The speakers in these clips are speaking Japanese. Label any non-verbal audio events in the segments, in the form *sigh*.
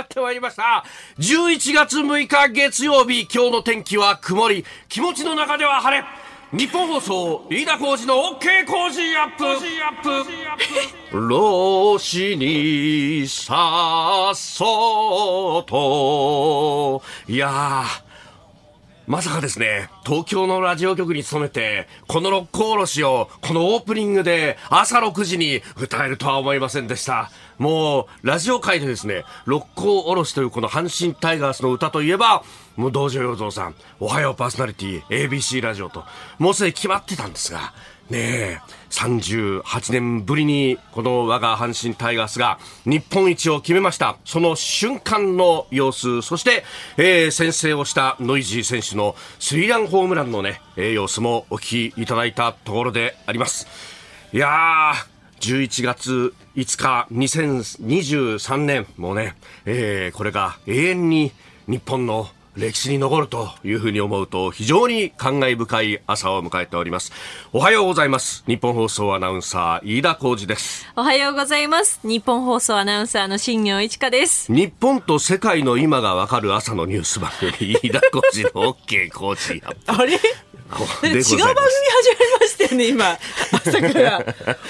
やってまいりました。11月6日月曜日。今日の天気は曇り。気持ちの中では晴れ。日本放送飯田浩司の OK 工事アップ。老子にさっそうと。いやーまさかですね、東京のラジオ局に勤めて、この六甲おろしを、このオープニングで朝6時に歌えるとは思いませんでした。もう、ラジオ界でですね、六甲おろしというこの阪神タイガースの歌といえば、もう道場洋蔵さん、おはようパーソナリティ、ABC ラジオと、もうすでに決まってたんですが、ねえ、38年ぶりにこの我が阪神タイガースが日本一を決めました。その瞬間の様子、そして、えー、先制をしたノイジー選手のスリーランホームランのね、えー、様子もお聞きいただいたところであります。いやー、11月5日、2023年、もうね、えー、これが永遠に日本の歴史に残るというふうに思うと非常に感慨深い朝を迎えております。おはようございます。日本放送アナウンサー飯田浩二です。おはようございます。日本放送アナウンサーの新業一華です。日本と世界の今がわかる朝のニュース番組飯田浩二の OK 工事あれ？違う番組始まりましたよね、今。朝から。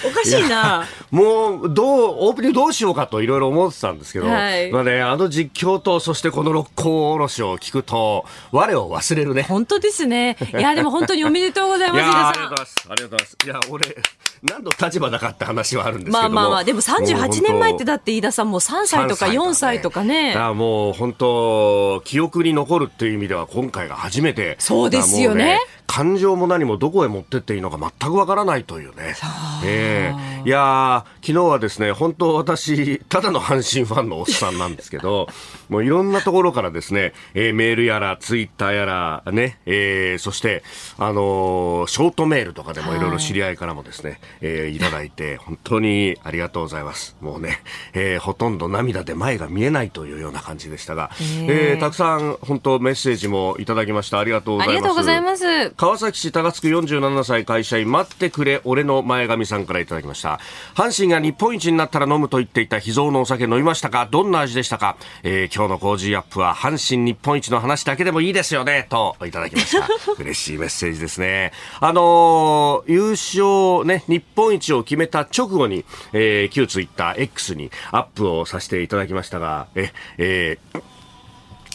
おかしいな。もう、どう、オープニングどうしようかといろいろ思ってたんですけど、はい、まあね、あの実況と、そしてこの六甲おろしを聞くと、我を忘れるね。本当ですね。いや、でも本当におめでとうございます。いや、ありがとうございます。ありがとうございます。いや、俺、何の立場だかって話はあるんですけどまあまあまあ、でも38年前ってだって飯田さんも3歳とか4歳とかね。かねもう本当、記憶に残るっていう意味では今回が初めて。そうですよね。感情も何もどこへ持ってっていいのか全くわからないというね。えー、いや昨日はですね、本当私、ただの阪神ファンのおっさんなんですけど、*laughs* もういろんなところからですね、えー、メールやら、ツイッターやら、ね、えー、そして、あのー、ショートメールとかでもいろいろ知り合いからもですね、えー、いただいて、本当にありがとうございます。もうね、えー、ほとんど涙で前が見えないというような感じでしたが、えー、えー、たくさん本当メッセージもいただきました。ありがとうございます。ありがとうございます。川崎市高津区47歳会社員、待ってくれ、俺の前髪さんからいただきました。阪神が日本一になったら飲むと言っていた秘蔵のお酒飲みましたか？どんな味でしたか、えー、今日のコージーアップは阪神日本一の話だけでもいいですよね、といただきました。*laughs* 嬉しいメッセージですね。あのー、優勝ね、日本一を決めた直後に、えー、旧ツイッター X にアップをさせていただきましたが、え、えー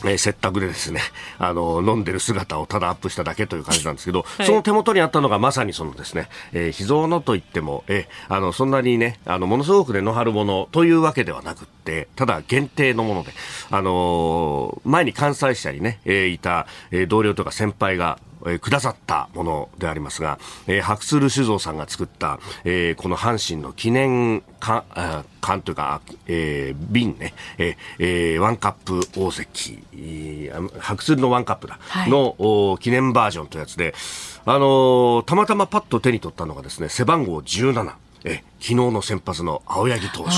えー、拙宅でですね、あの、飲んでる姿をただアップしただけという感じなんですけど、はい、その手元にあったのがまさにそのですね、えー、秘蔵のといっても、えー、あの、そんなにね、あの、ものすごくね、値張るものというわけではなくって、ただ限定のもので、あのー、前に関西社にね、えー、いた、えー、同僚とか先輩が、えー、くださったものでありますが、えー、白鶴酒造さんが作った、えー、この阪神の記念缶、缶というか、えー、瓶ね、えー、ワンカップ大関、白鶴のワンカップだ、はい、の記念バージョンというやつで、あのー、たまたまパッと手に取ったのがですね、背番号17。え昨日の先発の青柳投手。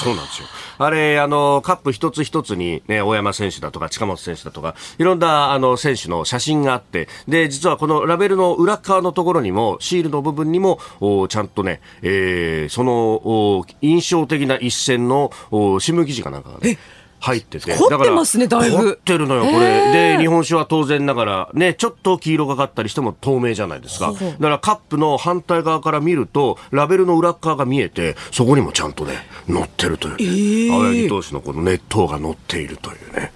そうなんですよ。あれ、あの、カップ一つ一つにね、大山選手だとか近本選手だとか、いろんなあの選手の写真があって、で、実はこのラベルの裏側のところにも、シールの部分にも、おちゃんとね、えー、そのお印象的な一戦のお新聞記事かなんかがね、入ってて。凝ってますね、だいぶ。凝ってるのよ、これ。で、日本酒は当然ながら、ね、ちょっと黄色がかったりしても透明じゃないですか。だからカップの反対側から見ると、ラベルの裏側が見えて、そこにもちゃんとね、乗ってるという、ね、えー、青柳投手のこの熱湯が乗っているというね。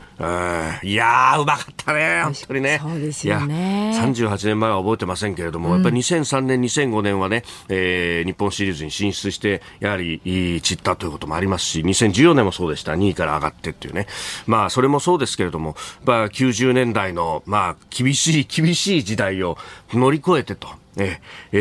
いやー、うまかったね、本当にね。そうですよね。38年前は覚えてませんけれども、うん、やっぱり2003年、2005年はね、えー、日本シリーズに進出して、やはり、散ったということもありますし、2014年もそうでした。2位から上がってっていうね。まあ、それもそうですけれども、まあ、90年代の、まあ、厳しい、厳しい時代を乗り越えてと。ええー、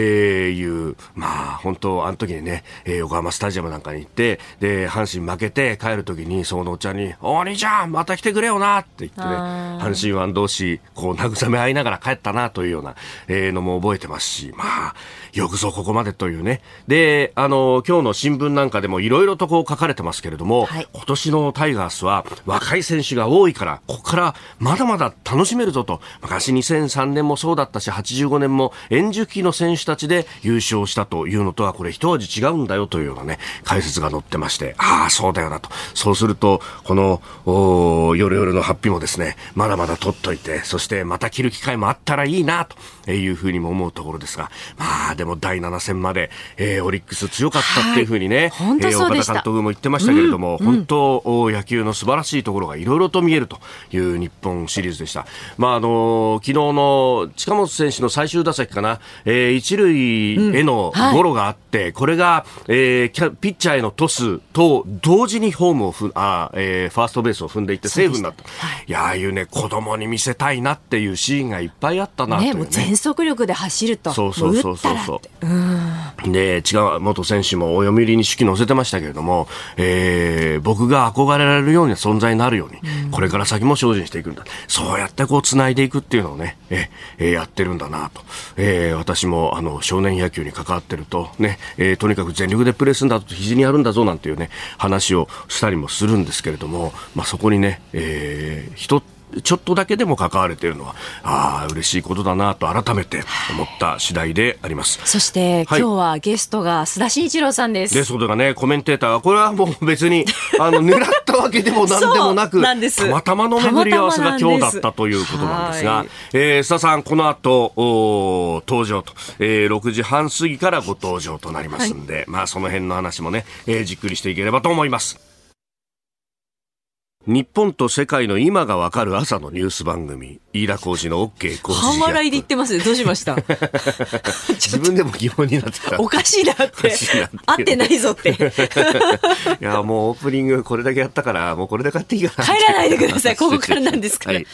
いう、まあ、本当、あの時にね、えー、横浜スタジアムなんかに行って、で、阪神負けて帰る時に、そのおっちゃんに、お兄ちゃん、また来てくれよなって言ってね、阪神湾同士、こう、慰め合いながら帰ったなというような、えー、のも覚えてますし、まあ、よくぞここまでというね。で、あの、今日の新聞なんかでもいろいろとこう書かれてますけれども、はい、今年のタイガースは若い選手が多いから、ここからまだまだ楽しめるぞと、昔2003年もそうだったし、85年も円熟期の選手たちで優勝したというのとは、これ一味違うんだよというようなね、解説が載ってまして、ああ、そうだよなと。そうすると、この、お夜夜のハッピーもですね、まだまだ取っといて、そしてまた着る機会もあったらいいな、というふうにも思うところですが、まあ、でも第7戦まで、えー、オリックス強かったっていうふうにね、はい、えー、岡田監督も言ってましたけれども、うん、本当、野球の素晴らしいところがいろいろと見えるという日本シリーズでした。まあ、あのー、昨日の近本選手の最終打席かな、えー、一塁へのゴロがあって、うん。はい、これが、えー、ピッチャーへのトスと同時にホームをふあ、えー、ファーストベースを踏んでいってセーフになった。はい、いや、ああいうね、子供に見せたいなっていうシーンがいっぱいあったなという、ね、ね、速力で走ると。そうそうそうそうそう。うで、違う元選手もお読売に手記載せてましたけれども、えー、僕が憧れられるような存在になるように、うん、これから先も精進していくんだ。そうやってこう繋いでいくっていうのをね、えー、やってるんだなと。えー、私もあの少年野球に関わってるとね、えー、とにかく全力でプレーするんだと肘にやるんだぞなんていうね、話をしたりもするんですけれども、まあそこにね、えー、人ってちょっとだけでも関われているのは、ああ、嬉しいことだなと改めて思った次第であります。そして、はい、今日はゲストが須田慎一郎さんです。ゲストがね、コメンテーター、これはもう別に、*laughs* あの、狙ったわけでも何でもなく、たまたまの巡り合わせが今日だったということなんですが、はい、えー、須田さん、この後、お登場と、えー、6時半過ぎからご登場となりますんで、はい、まあ、その辺の話もね、えー、じっくりしていければと思います。日本と世界の今がわかる朝のニュース番組、飯田浩司の OK コージー半笑いで言ってますどうしました？*laughs* 自分でも疑問になってた。おかしいなって。合ってないぞって。*laughs* いや、もうオープニングこれだけやったから、もうこれで帰っていいかな。帰らないでください。ここからなんですから。はい、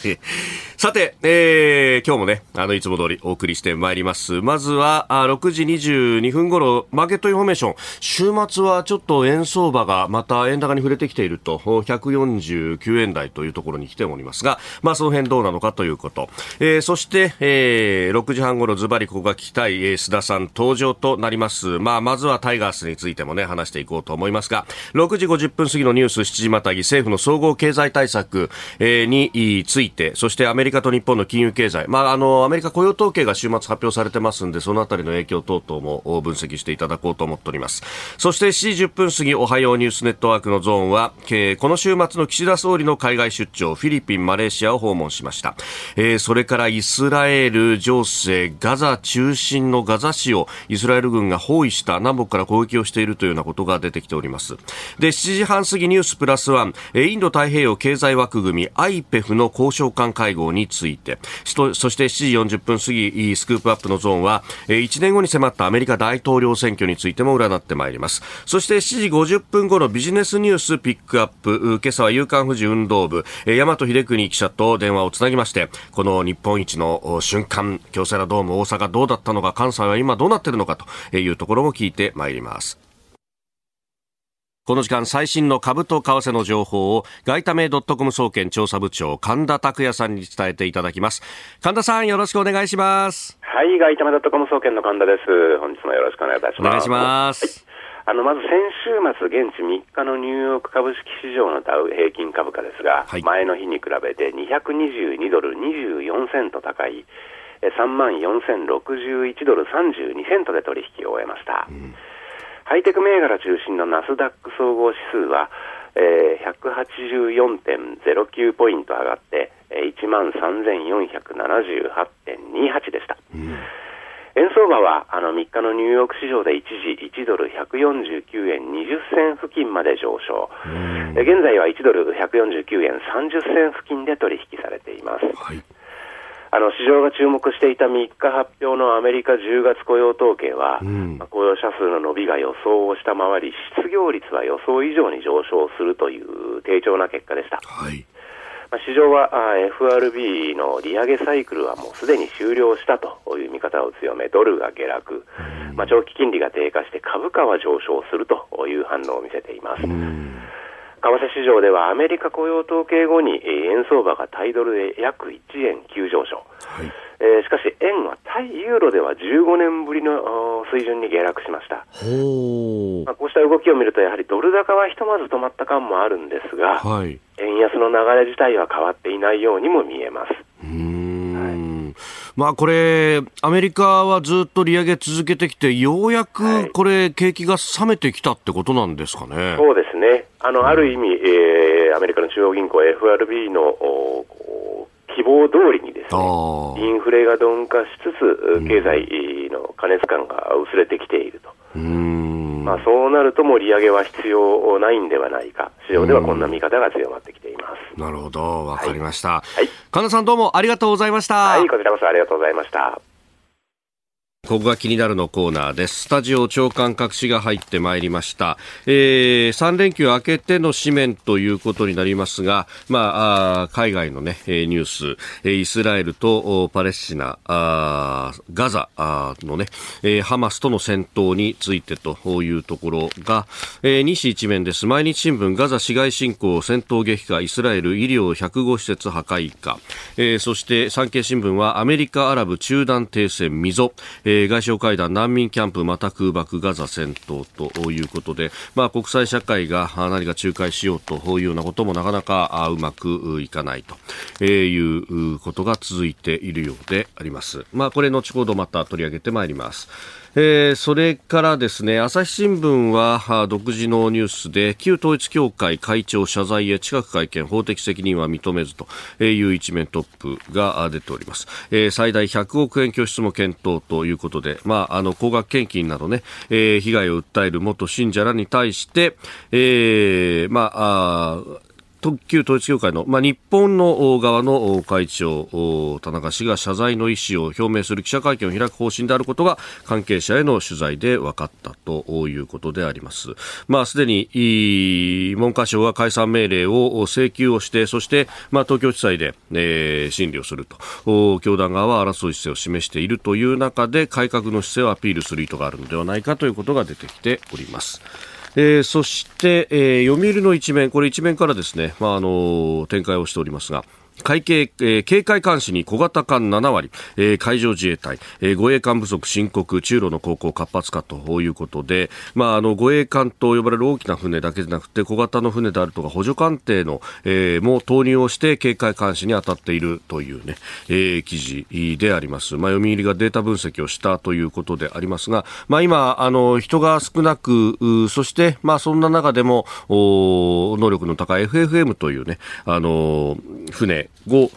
さて、えー、今日もね、あの、いつも通りお送りしてまいります。まずは、あ6時22分頃、マーケットインフォメーション。週末はちょっと円相場がまた円高に触れてきていると、149円台というところに来ておりますが、まあ、その辺どうなのかということ。えー、そして、えー、6時半ごろズバリここが聞きたい、えー、須田さん登場となります。まあ、まずはタイガースについてもね、話していこうと思いますが、6時50分過ぎのニュース7時またぎ、政府の総合経済対策、えー、について、そしてアメリカリカと日本の金融経済、まあ、あの、アメリカ雇用統計が週末発表されてますんで、そのあたりの影響等々も分析していただこうと思っております。そして7時10分過ぎ、おはようニュースネットワークのゾーンは、えこの週末の岸田総理の海外出張、フィリピン、マレーシアを訪問しました。えー、それからイスラエル情勢、ガザ中心のガザ市をイスラエル軍が包囲した南北から攻撃をしているというようなことが出てきております。で、7時半過ぎニュースプラスワン、インド太平洋経済枠組み IPEF の交渉官会合について、そして7時40分過ぎ、スクープアップのゾーンは、1年後に迫ったアメリカ大統領選挙についても占ってまいります。そして7時50分後のビジネスニュースピックアップ、今朝は夕刊富士運動部、大和秀邦記者と電話をつなぎまして、この日本一の瞬間、京セラドーム大阪どうだったのか、関西は今どうなってるのかというところも聞いてまいります。この時間最新の株と為替の情報を外為ドットコム総研調査部長神田拓也さんに伝えていただきます。神田さんよろしくお願いします。はい外為ドットコム総研の神田です。本日もよろしくお願いいたします。お願いします、はい。あのまず先週末、現地3日のニューヨーク株式市場のダウ平均株価ですが、はい、前の日に比べて222ドル24セント高い、3万4061ドル32セントで取引を終えました。うん、ハイテク銘柄中心のナスダック総合指数は、えー、184.09ポイント上がって、1万3478.28でした。うん円相場はあの3日のニューヨーク市場で一時1ドル149円20銭付近まで上昇、現在は1ドル149円30銭付近で取引されています。はいあの市場が注目していた3日発表のアメリカ10月雇用統計は、うん、雇用者数の伸びが予想を下回り、失業率は予想以上に上昇するという低調な結果でした。はい。まあ、市場はあ FRB の利上げサイクルはもうすでに終了したという見方を強め、ドルが下落、まあ、長期金利が低下して株価は上昇するという反応を見せています。為替市場ではアメリカ雇用統計後に円相場が対ドルで約1円急上昇、はい。えー、しかし円は対ユーロでは15年ぶりの水準に下落しました、まあ、こうした動きを見るとやはりドル高はひとまず止まった感もあるんですが、はい、円安の流れ自体は変わっていないようにも見えます。まあこれ、アメリカはずっと利上げ続けてきて、ようやくこれ、景気が冷めてきたってことなんですかね。そうですね。あの、ある意味、えー、アメリカの中央銀行 FRB の希望通りにですね、インフレが鈍化しつつ、経済の過熱感が薄れてきていると。まあ、そうなると、もう利上げは必要ないんではないか、市場ではこんな見方が強まってきています。なるほど、わかりました。はい、神田さんどうもありがとうございました。はい、こちらこそありがとうございました。ここが気になるのコーナーです。スタジオ長官隠しが入ってまいりました。えー、3連休明けての紙面ということになりますが、まあ、海外のね、ニュース、イスラエルとパレスチナ、ガザのね、ハマスとの戦闘についてというところが、えー、西一面です。毎日新聞、ガザ市街侵攻、戦闘激化、イスラエル医療105施設破壊か、えー、そして産経新聞はアメリカ、アラブ中断停戦、溝、えーえー、外相会談、難民キャンプ、また空爆、ガザ戦闘ということで、まあ、国際社会が何か仲介しようというようなこともなかなかうまくいかないということが続いているようであります。まあ、これ後ほどまた取り上げてまいります。えー、それからですね朝日新聞は独自のニュースで旧統一教会会長謝罪へ近く会見法的責任は認めずという一面トップが出ております、えー、最大100億円拠出も検討ということで、まあ、あの高額献金などね、えー、被害を訴える元信者らに対して、えー、まあ旧統一教会の、まあ、日本の側の会長、田中氏が謝罪の意思を表明する記者会見を開く方針であることが関係者への取材で分かったということであります。まあ、すでに文科省は解散命令を請求をして、そして、まあ、東京地裁で、えー、審理をすると、教団側は争う姿勢を示しているという中で、改革の姿勢をアピールする意図があるのではないかということが出てきております。えー、そして、えー、読売の一面、これ一面からですね、まあ、あの展開をしておりますが、海警、えー、警戒監視に小型艦7割、えー、海上自衛隊、えー、護衛艦不足深刻、中路の航行活発化ということで、まあ、あの、護衛艦と呼ばれる大きな船だけでなくて、小型の船であるとか、補助艦艇の、えー、も投入をして警戒監視に当たっているというね、えー、記事であります。まあ、読売がデータ分析をしたということでありますが、まあ、今、あの、人が少なく、そして、まあ、そんな中でも、お能力の高い FFM というね、あの、船、を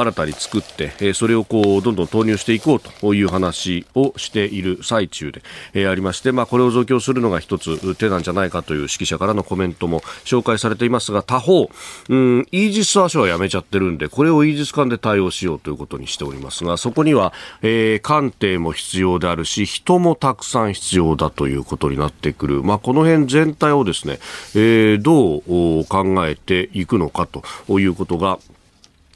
新たに作って、それをこうどんどん投入していこうという話をしている最中でありまして、まあ、これを増強するのが一つ手なんじゃないかという指揮者からのコメントも紹介されていますが他方、うん、イージス・アショはやめちゃってるんでこれをイージス艦で対応しようということにしておりますがそこには、えー、艦艇も必要であるし人もたくさん必要だということになってくる、まあ、この辺全体をですね、えー、どう考えていくのかということが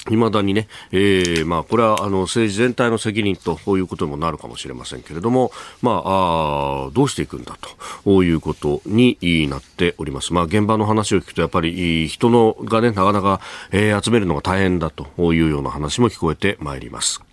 未だにね、えー、まあ、これはあの政治全体の責任ということにもなるかもしれませんけれども、まあ、あどうしていくんだということになっております。まあ、現場の話を聞くと、やっぱり人のがね、なかなか、えー、集めるのが大変だというような話も聞こえてまいります。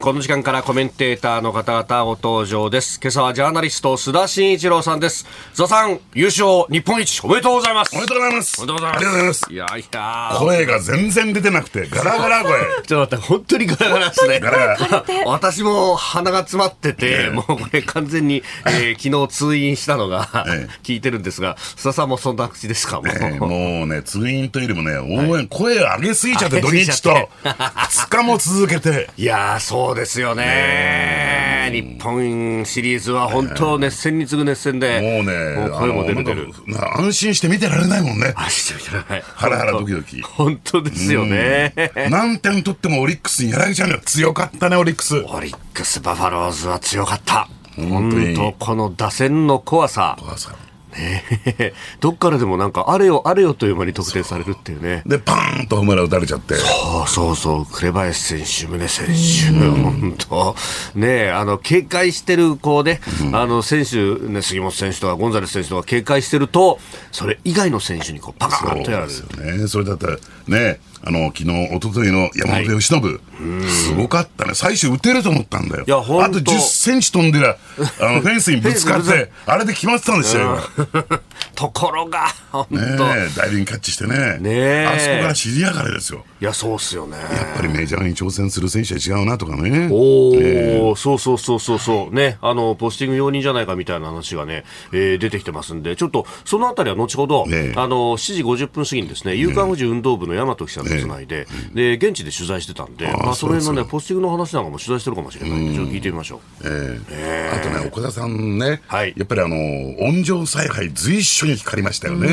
この時間からコメンテーターの方々ご登場です。今朝はジャーナリスト須田慎一郎さんです。須田さん、優勝日本一おめでとうございます。おめでとうございます。おめでとうございます。ありがとうございます。いやいや声が全然出てなくて、ガラガラ声。*laughs* ちょっと待って、本当にガラガラですね。ガラガラ。*laughs* 私も鼻が詰まってて、もうこれ完全に、えー、昨日通院したのが、聞いてるんですが、須田さんもそんな口ですか？もう,、もうね、通院というよりもね、応援、声上げすぎちゃって、土日と、*laughs* 2日も続けて。いやそうですよね。日本シリーズは本当熱戦に次ぐ熱戦で、もうね、もう声も出る出る。安心して見てられないもんね。安心して見てられない。ハラハラドキドキ。本当ですよね。何点取ってもオリックスにやられちゃうのよ。強かったね、オリックス。オリックス、バファローズは強かった。本当に。この打線の怖さ。怖さ。ね *laughs* どっからでもなんか、あれよあれよという間に得点されるっていうね。で、パーンとホームラン打たれちゃって。そうそうそう、紅林選手、宗選手、本当、ねあの警戒してる子で、あの選手、ね、杉本選手とかゴンザレス選手とか警戒してると、それ以外の選手にこうパカーンとやられる。そうですよね。それだったら、ね、あの、昨日、一昨日の山本由伸、すごかったね。最初打てると思ったんだよ。いやほんとあと10センチ飛んでりゃ、あの、フェンスにぶつかって、*laughs* あれで決まってたんですよ、今。ところが、*laughs* 本当、ねえ、ダイビングキャッチしてね。ねえ。あそこから尻上がれですよ。いや、そうっすよね。やっぱりメジャーに挑戦する選手は違うなとかね。おえ。お、そうそうそうそうそう、ね、あの、ポスティング容認じゃないかみたいな話がね、えー出てきてますんで、ちょっと、そのあたりは後ほど、ねあの、7時50分過ぎにですね、夕刊富士運動部の大和記者とつないで、で、現地で取材してたんで、まあ、その辺のね、ポスティングの話なんかも取材してるかもしれないんで、ちょっと聞いてみましょう。ええ。あとね、岡田さんね、はい。やっぱりあの、温情采配随所に光りましたよね。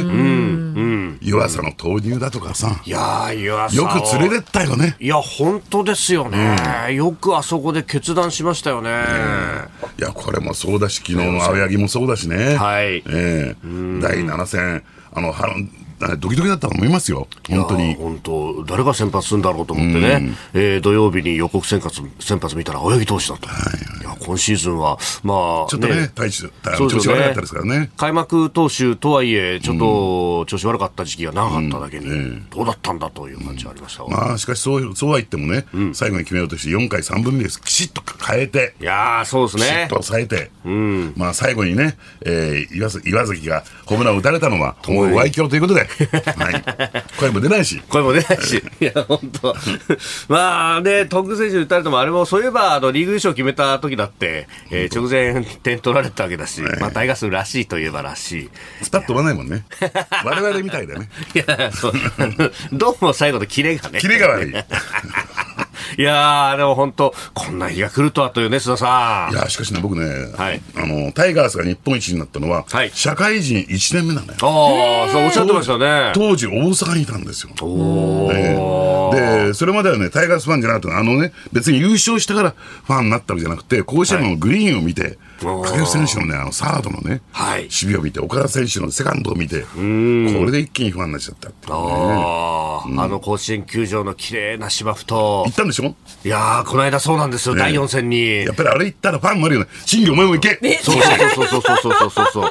湯浅の投入だとかさ、いやー、湯浅よをく連れてったよね。いや、本当ですよね、よくあそこで決断しましたよね。いや、これもそうだし、昨日の青柳もそうだしね。はい。ええ。第7戦、あの、はドキドキだったと思いますよ。本当に。本当、誰が先発するんだろうと思ってね、えー土曜日に予告先発先発見たら、青柳投手だと、い。や今シーズンは、まあ、ちょっとね、体調、調子悪かったですからね。開幕投手とはいえ、ちょっと調子悪かった時期が長かっただけに、どうだったんだという感じはありましたが、まあ、しかしそう、そうは言ってもね、最後に決めようとして4回3分目です。きちっと変えて、いやー、そうですね。きちっと。抑えて、まあ最後にね、えー岩崎岩崎がホームランを打たれたのは、もう愛嬌ということで、はい、声も出ないし、声も出ないし、いや、本当、まあね、トング選手に打たれても、あれもそういえば、あのリーグ優勝決めた時だって、えー直前、点取られたわけだし、まあ、タイガースらしいといえばらしい。スパッと飛ばないもんね。我々みたいだね。いや、そう、*laughs* どうも最後のキレがね。キレが悪い。いやー、でも本当、こんな日が来るとはというね、須田さん。いや、しかしね、僕ね、はいあの、タイガースが日本一になったのは、はい社会人1年目なのよ。ああ、そうおっしゃってましたね。当時大阪にいたんですよ。おーええで、それまではね、タイガースファンじゃなくて、あのね、別に優勝したからファンになったわけじゃなくて、甲子園のグリーンを見て、掛布選手のね、あのサードのね、はい。守備を見て、岡田選手のセカンドを見て、これで一気にファンになっちゃったっていうね。あの甲子園球場の綺麗な芝生と。行っ、たんでしょ？いやー、この間そうなんですよ、ね第4戦に。やっぱりあれ行ったらファンになるよね。新庄お前も行け。そうそうそうそうそう。そうそうそ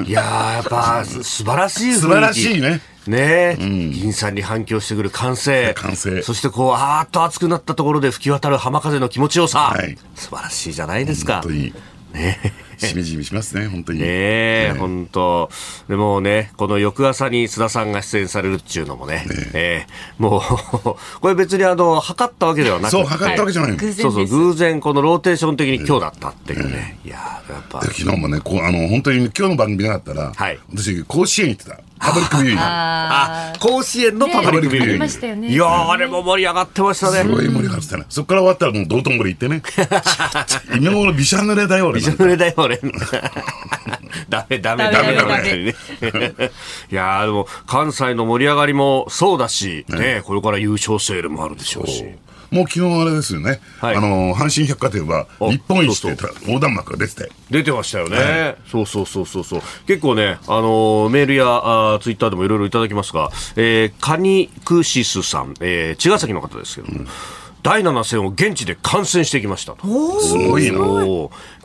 う。いやー、やっぱ、す素晴らしい素晴らしいね。ねえ、銀さんに反響してくる歓声。歓声そしてこう、あーっと熱くなったところで吹き渡る浜風の気持ちよさ。はい素晴らしいじゃないですか本当。に。ねしみじみしますね、本当に。ねえ、本当でもね、この翌朝に須田さんが出演されるっていうのもね、ええもう、*laughs* これ別にあの、図ったわけではなくて。そう、図ったわけじゃないの。偶然ですそうそう、偶然このローテーション的に今日だったっていうね。いやーやっぱ。で昨日もね、こうあの本当に今日の番組なかったら、はい私、甲子園行ってた、パブリックビューイングあ、甲子園のパブリックビューイングねいやーあれも盛り上がってましたね。すごい盛り上がってたね。そこから終わったらもう道頓堀行ってね。*laughs* 今頃びしゃ濡れだよ、俺。びしゃ濡れだよ、俺。*laughs* ダメ、ダメ、ダメ、ダダメメ。*laughs* いやーでも、関西の盛り上がりもそうだし、ね、これから優勝セールもあるでしょうし。もう昨日あれですよね。はいあの、阪神百貨店はあ日本一ってそう横断幕が出てて。出てましたよね、そうそうそうそうそう結構ね、あのーメールやあーツイッターでもいろいろいただきますが、えーカニクシスさん、えー茅ヶ崎の方ですけども、第7戦を現地で観戦してきましたと。すごいな。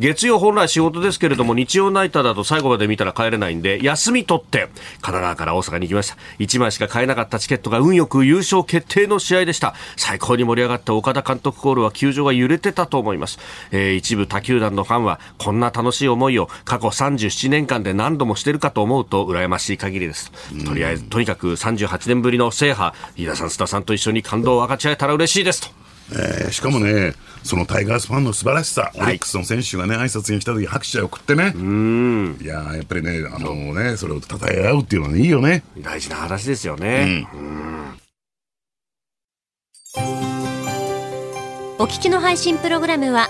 月曜本来仕事ですけれども日曜ナイターだと最後まで見たら帰れないんで休み取って神奈川から大阪に行きました。1枚しか買えなかったチケットが運よく優勝決定の試合でした。最高に盛り上がった岡田監督コールは球場が揺れてたと思います、えー一部他球団のファンはこんな楽しい思いを過去37年間で何度もしてるかと思うと羨ましい限りです。とりあえずとにかく38年ぶりの制覇飯田さん須田さんと一緒に感動を分かち合えたら嬉しいですとえーしかもね、そのタイガースファンの素晴らしさ、オリックスの選手がね、挨拶に来た時拍手を送ってね。いやーやっぱりね、あのね、それを称え合うっていうのはいいよね。大事な話ですよね、お聞きの配信プログラムは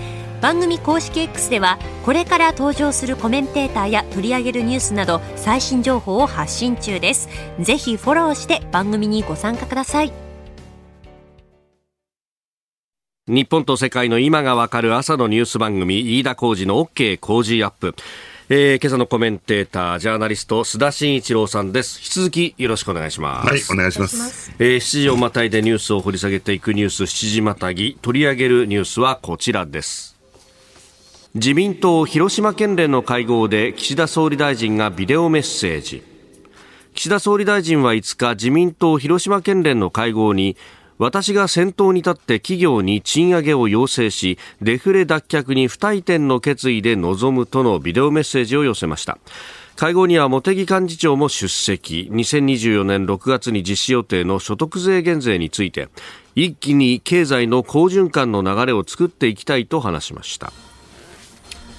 番組公式 X ではこれから登場するコメンテーターや取り上げるニュースなど最新情報を発信中ですぜひフォローして番組にご参加ください日本と世界の今がわかる朝のニュース番組飯田浩二の OK 工事アップえー、今朝のコメンテーター、ジャーナリスト、須田慎一郎さんです。引き続きよろしくお願いします。はい、お願いします。えー、7時をまたいでニュースを掘り下げていくニュース7時またぎ、取り上げるニュースはこちらです。自民党広島県連の会合で岸田総理大臣がビデオメッセージ。岸田総理大臣は5日、自民党広島県連の会合に、私が先頭に立って企業に賃上げを要請しデフレ脱却に不退転の決意で臨むとのビデオメッセージを寄せました。会合には茂木幹事長も出席。2024年6月に実施予定の所得税減税について一気に経済の好循環の流れを作っていきたいと話しました。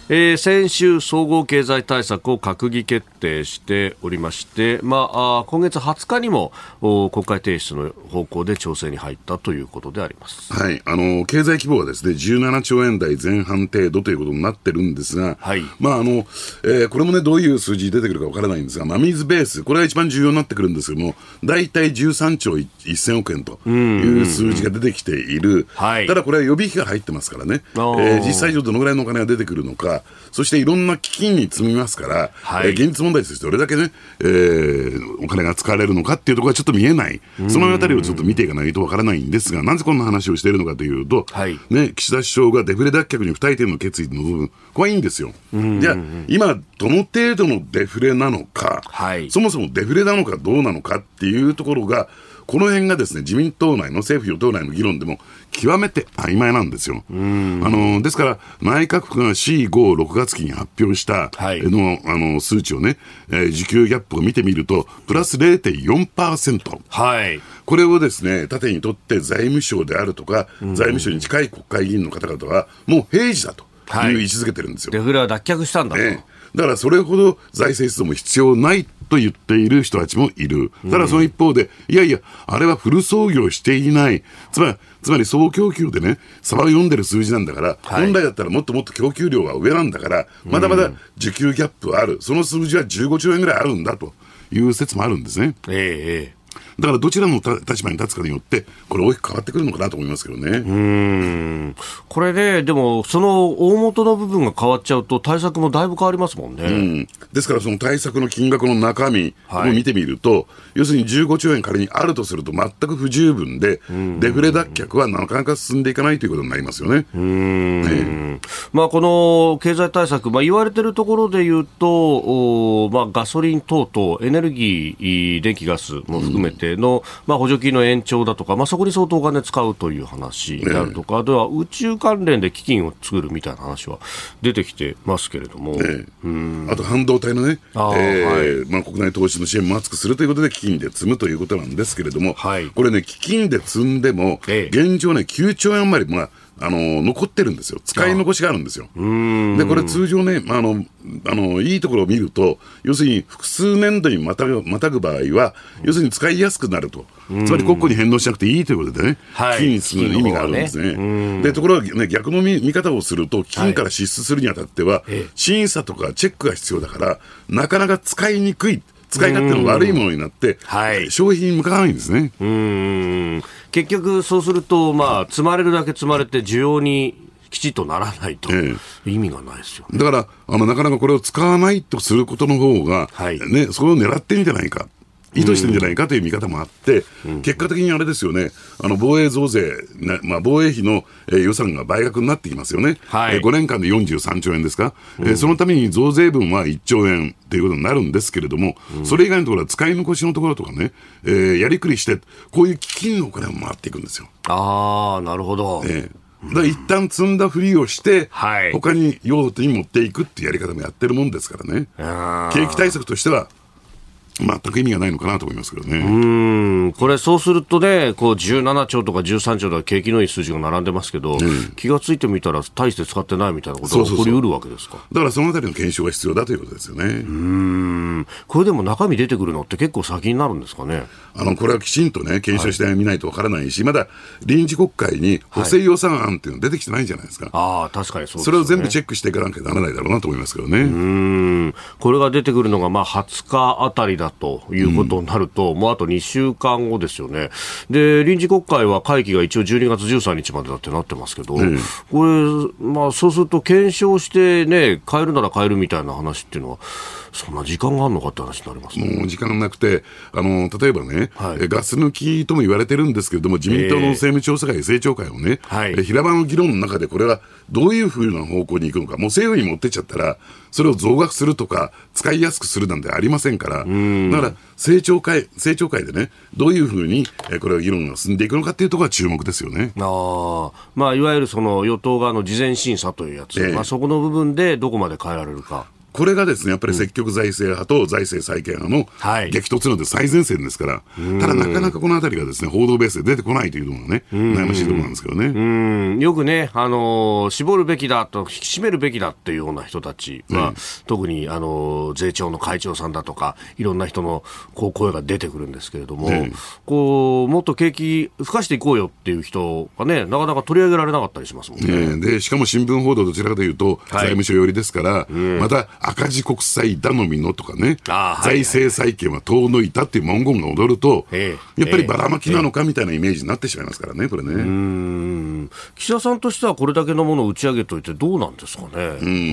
えー、先週、総合経済対策を閣議決定しておりまして、まあ、今月20日にも国会提出の方向で調整に入ったということであります、はい、あの経済規模はですね17兆円台前半程度ということになってるんですが、はい。まああのえー、これもね、どういう数字出てくるかわからないんですが、真水ベース、これが一番重要になってくるんですけども、大体13兆1000億円という数字が出てきている、はい、ただこれは予備費が入ってますからね、えー、実際上どのぐらいのお金が出てくるのか、そしていろんな基金に積みますから、はい、えー、現実問題としてどれだけね、えー、お金が使われるのかっていうところがちょっと見えない、そのあたりをちょっと見ていかないとわからないんですが、なぜこんな話をしているのかというと、はい、ね、岸田首相がデフレ脱却に不退転の決意の部分、これはいいんですよ。じゃあ、今、どの程度のデフレなのか、はい、そもそもデフレなのかどうなのかっていうところが、この辺がですね、自民党内の政府与党内の議論でも極めて曖昧なんですよ。あのですから、内閣府が C5、6月期に発表したの,、あの数値をね、えー、需給ギャップを見てみると、プラス0.4%。はい。これをですね、縦にとって財務省であるとか、財務省に近い国会議員の方々は、もう平時だという位置づけてるんですよ。デフレは脱却したんだと。ねだからそれほど財政出動も必要ないと言っている人たちもいる。ただその一方で、いやいや、あれはフル操業していない。つまり、つまり総供給でね、差を読んでる数字なんだから、はい、本来だったらもっともっと供給量が上なんだから、まだまだ需給ギャップはある。その数字は15兆円ぐらいあるんだという説もあるんですね。ええだからどちらの立場に立つかによって、これ、大きく変わってくるのかなと思いますけどね。うん。これね、でも、その大元の部分が変わっちゃうと、対策もだいぶ変わりますもんね。ん。ですから、その対策の金額の中身を見てみると、はい、要するに15兆円仮にあるとすると、全く不十分で、デフレ脱却はなかなか進んでいかないということになりますよね。うん、ね、まあ、この経済対策、まあ、言われてるところで言うと、おまあ、ガソリン等々、エネルギー、電気ガスも含めて、ての、まあ、補助金の延長だとか、まあ、そこに相当お金使うという話であるとか、あとは宇宙関連で基金を作るみたいな話は出てきてますけれども、あと半導体のね、えーはい、まあ、国内投資の支援も厚くするということで、基金で積むということなんですけれども、はい、これね、基金で積んでも、現状ね、9兆円余り、まあ、あの残ってるんですよ、使い残しがあるんですよ。で、これ、通常ね、あのあのいいところを見ると、要するに複数年度にまたぐまたぐ場合は、要するに使いやすくなると、つまり国庫に返納しなくていいということでね、はい、金にする意味があるんですね。ね。でところが、ね、逆の見見方をすると、金から支出するにあたっては、はい、審査とかチェックが必要だから、なかなか使いにくい。使い勝手の悪いものになって、はい、消費に向かないんですね。うん結局、そうすると、まあ、積まれるだけ積まれて、需要にきちっとならないと、ええ、意味がないですよ、ね、だからあの、なかなかこれを使わないとすることの方が、はい、ね、それを狙ってんじゃないか。意図してるんじゃないかという見方もあって、結果的にあれですよね、あの防衛増税、ねまあ、防衛費の、えー、予算が倍額になってきますよね、はい、えー、5年間で43兆円ですか、うん、えー、そのために増税分は1兆円ということになるんですけれども、うん、それ以外のところは使い残しのところとかね、えー、やりくりして、こういう基金のお金も回っていくんですよ。ああ、なるほど。えーだ一旦積んだふりをして、はい、他に用途に持っていくっていうやり方もやってるもんですからね。景気対策としては全く意味がないのかなと思いますけどね。うんこれ、そうするとね、こう17兆とか13兆とか景気のいい数字が並んでますけど、うん、気がついてみたら、大して使ってないみたいなことが起こりうるわけですか？だからそのあたりの検証が必要だということですよね。うんこれでも中身出てくるのって結構先になるんですかね？あのこれはきちんとね、検証してみないとわからないし、はい、まだ臨時国会に補正予算案っていうの出てきてないんじゃないですか。はい、ああ、確かにそう、ね、それを全部チェックしていかなきゃならないだろうなと思いますけどね。うんこれが出てくるのがまあ20日あたりだということになると、もうあと2週間後ですよね。で、臨時国会は会期が一応12月13日までだってなってますけど、うん、これ、まあそうすると検証してね、変えるなら変えるみたいな話っていうのは、そんな時間があるのかって話になります、ね、もう時間なくて、あの例えばね、はい、ガス抜きとも言われてるんですけれども、自民党の政務調査会、政調会をね、はい、平場の議論の中で、これはどういうふうな方向に行くのか、もう政府に持ってっちゃったら、それを増額するとか、使いやすくするなんてありませんから、だから政調会、政調会でね、どういうふうにこれは議論が進んでいくのかっていうところが注目ですよね。あまあ、いわゆるその与党側の事前審査というやつ、えー、まあ、そこの部分でどこまで変えられるか。これがですね、やっぱり積極財政派と財政再建派の激突ので最前線ですから、はい、ただなかなかこのあたりがですね、報道ベースで出てこないというのがね、悩ましいところなんですけどね。よくね、あのー、絞るべきだと、引き締めるべきだっていうような人たちは、うん、特に、あのー、税調の会長さんだとか、いろんな人のこう声が出てくるんですけれども、うん、こう、もっと景気、吹かしていこうよっていう人がね、なかなか取り上げられなかったりしますもんね。ねで、しかも新聞報道どちらかというと、財務省寄りですから、また赤字国債頼みのとかね、財政再建は遠のいたっていう文言が踊ると、やっぱりばらまきなのかみたいなイメージになってしまいますからね、これね。岸田さんとしてはこれだけのものを打ち上げといてどうなんですかね、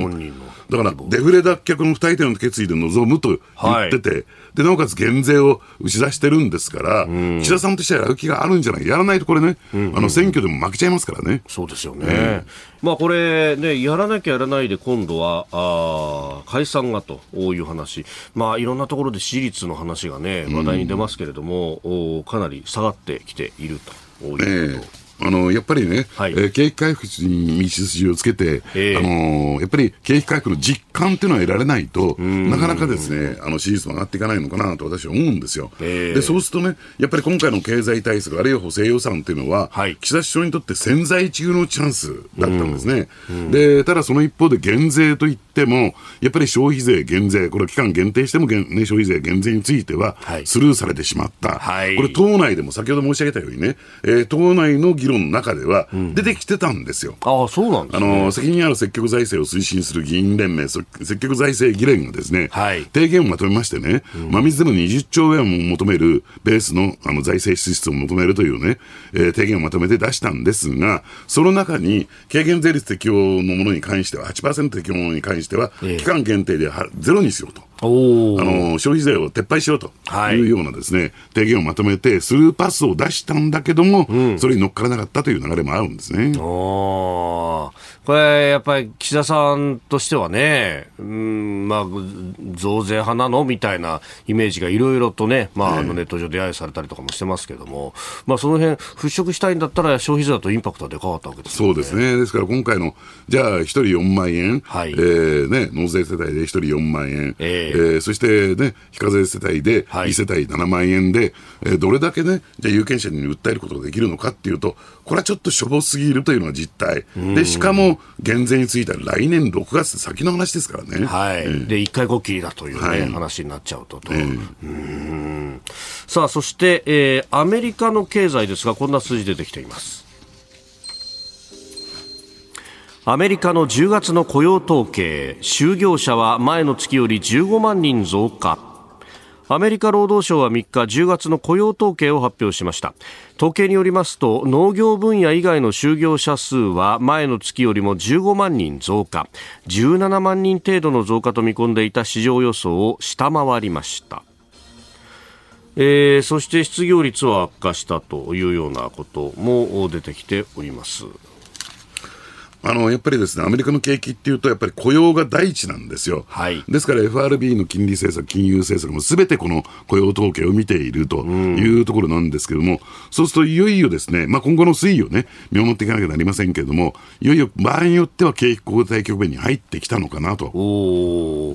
本人の。だから、デフレ脱却の二人の決意で臨むと言ってて、はい。で、なおかつ減税を打ち出してるんですから、うん、岸田さんとしてはやる気があるんじゃない？やらないとこれね、あの選挙でも負けちゃいますからね。そうですよね。まあこれね、やらなきゃやらないで今度は、あ解散がという話。まあいろんなところで支持率の話がね、話題に出ますけれども、うん、かなり下がってきているということ。えーあのやっぱりね、はい、えー、景気回復に道筋をつけて、えー、あのやっぱり景気回復の実感っていうのは得られないと、なかなかですね、あの支持率も上がっていかないのかなと私は思うんですよ。えー、でそうするとね、やっぱり今回の経済対策、あるいは補正予算っていうのは、はい、岸田首相にとって千載一遇のチャンスだったんですね。でただその一方で減税といっても、やっぱり消費税減税、これ期間限定しても、ね、消費税減税についてはスルーされてしまった。はい、これ党内でも先ほど申し上げたようにね、えー、党内の議論の中では出てきてたんですよ。うん、あそうなんです、ね、あの責任ある積極財政を推進する議員連盟、積極財政議連がですね、はい、提言をまとめましてね、うん、真水でも20兆円を求めるベースのあの財政支出を求めるというね、えー、提言をまとめて出したんですが、その中に軽減税率適用のものに関しては、8%適用のものに関しては、期間限定でゼロにしようと。あの消費税を撤廃しようとい。うようなですね、はい、提言をまとめて、スルーパスを出したんだけども、うん、それに乗っからなかったという流れもあるんですね。これ、やっぱり岸田さんとしてはね、うんまあ、増税派なのみたいなイメージがいろいろとね、まあ、あのネット上で揶揄されたりとかもしてますけども、まあ、その辺払拭したいんだったら、消費税だとインパクトはでかかったわけです、ね、そうですね、ですから今回の、じゃあ、1人4万円、はい。えーね、納税世帯で1人4万円。えーえー、そしてね、非課税世帯で2世帯7万円で、はい、えー、どれだけね、じゃあ有権者に訴えることができるのかっていうと、これはちょっとしょぼすぎるというのが実態。で、しかも、減税については来年6月先の話ですからね。はい。えー、で、一回こっきりだというね、はい、話になっちゃうとと。えー、さあ、そして、えー、アメリカの経済ですが、こんな数字出てきています。アメリカの10月の雇用統計就業者は前の月より15万人増加。アメリカ労働省は3日10月の雇用統計を発表しました。統計によりますと農業分野以外の就業者数は前の月よりも15万人増加。17万人程度の増加と見込んでいた市場予想を下回りました。えー、そして失業率は悪化したというようなことも出てきております。あのやっぱりですねアメリカの景気っていうと、やっぱり雇用が第一なんですよ、はい、ですから FRB の金利政策、金融政策もすべてこの雇用統計を見ているというところなんですけれども、うん、そうするといよいよですね、まあ、今後の推移をね、見守っていかなきゃなりませんけれども、いよいよ場合によっては景気後退局面に入ってきたのかなと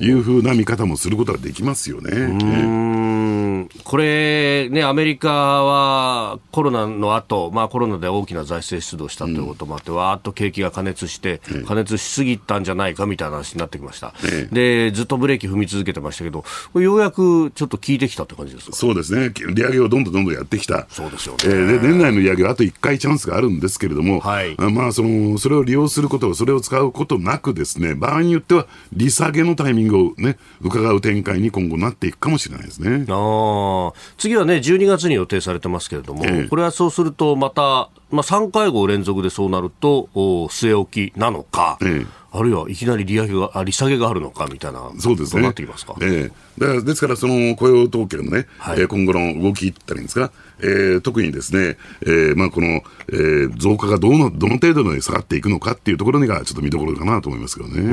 いうふうな見方もすることができますよね。これね、アメリカはコロナの後、まあコロナで大きな財政出動したということもあって、うん、わーっと景気が加熱熱して、加熱しすぎたんじゃないかみたいな話になってきました、でずっとブレーキ踏み続けてましたけど、ようやくちょっと効いてきたって感じですか？そうですね、利上げをどんどんどんどんやってきた、そうですよね、えー、で年内の利上げはあと1回チャンスがあるんですけれども、はい、まあ、そのそれを利用すること、それを使うことなく、ですね場合によっては利下げのタイミングを、ね、伺う展開に今後なっていくかもしれないですね。あ次はね、12月に予定されてますけれども、え。これはそうすると、またまあ、3会合連続でそうなると、据え置きなのか、ええ、あるいはいきなり利上げがあ利下げがあるのかみたいな、そうですね。なってきますか？ええ、だからですから、その雇用統計のね、はい、今後の動きったらいいんですか、えー、特にですね、えーまあ、この、えー、増加がどのどの程度で下がっていくのかっていうところが、ちょっと見どころかなと思いますけどね。う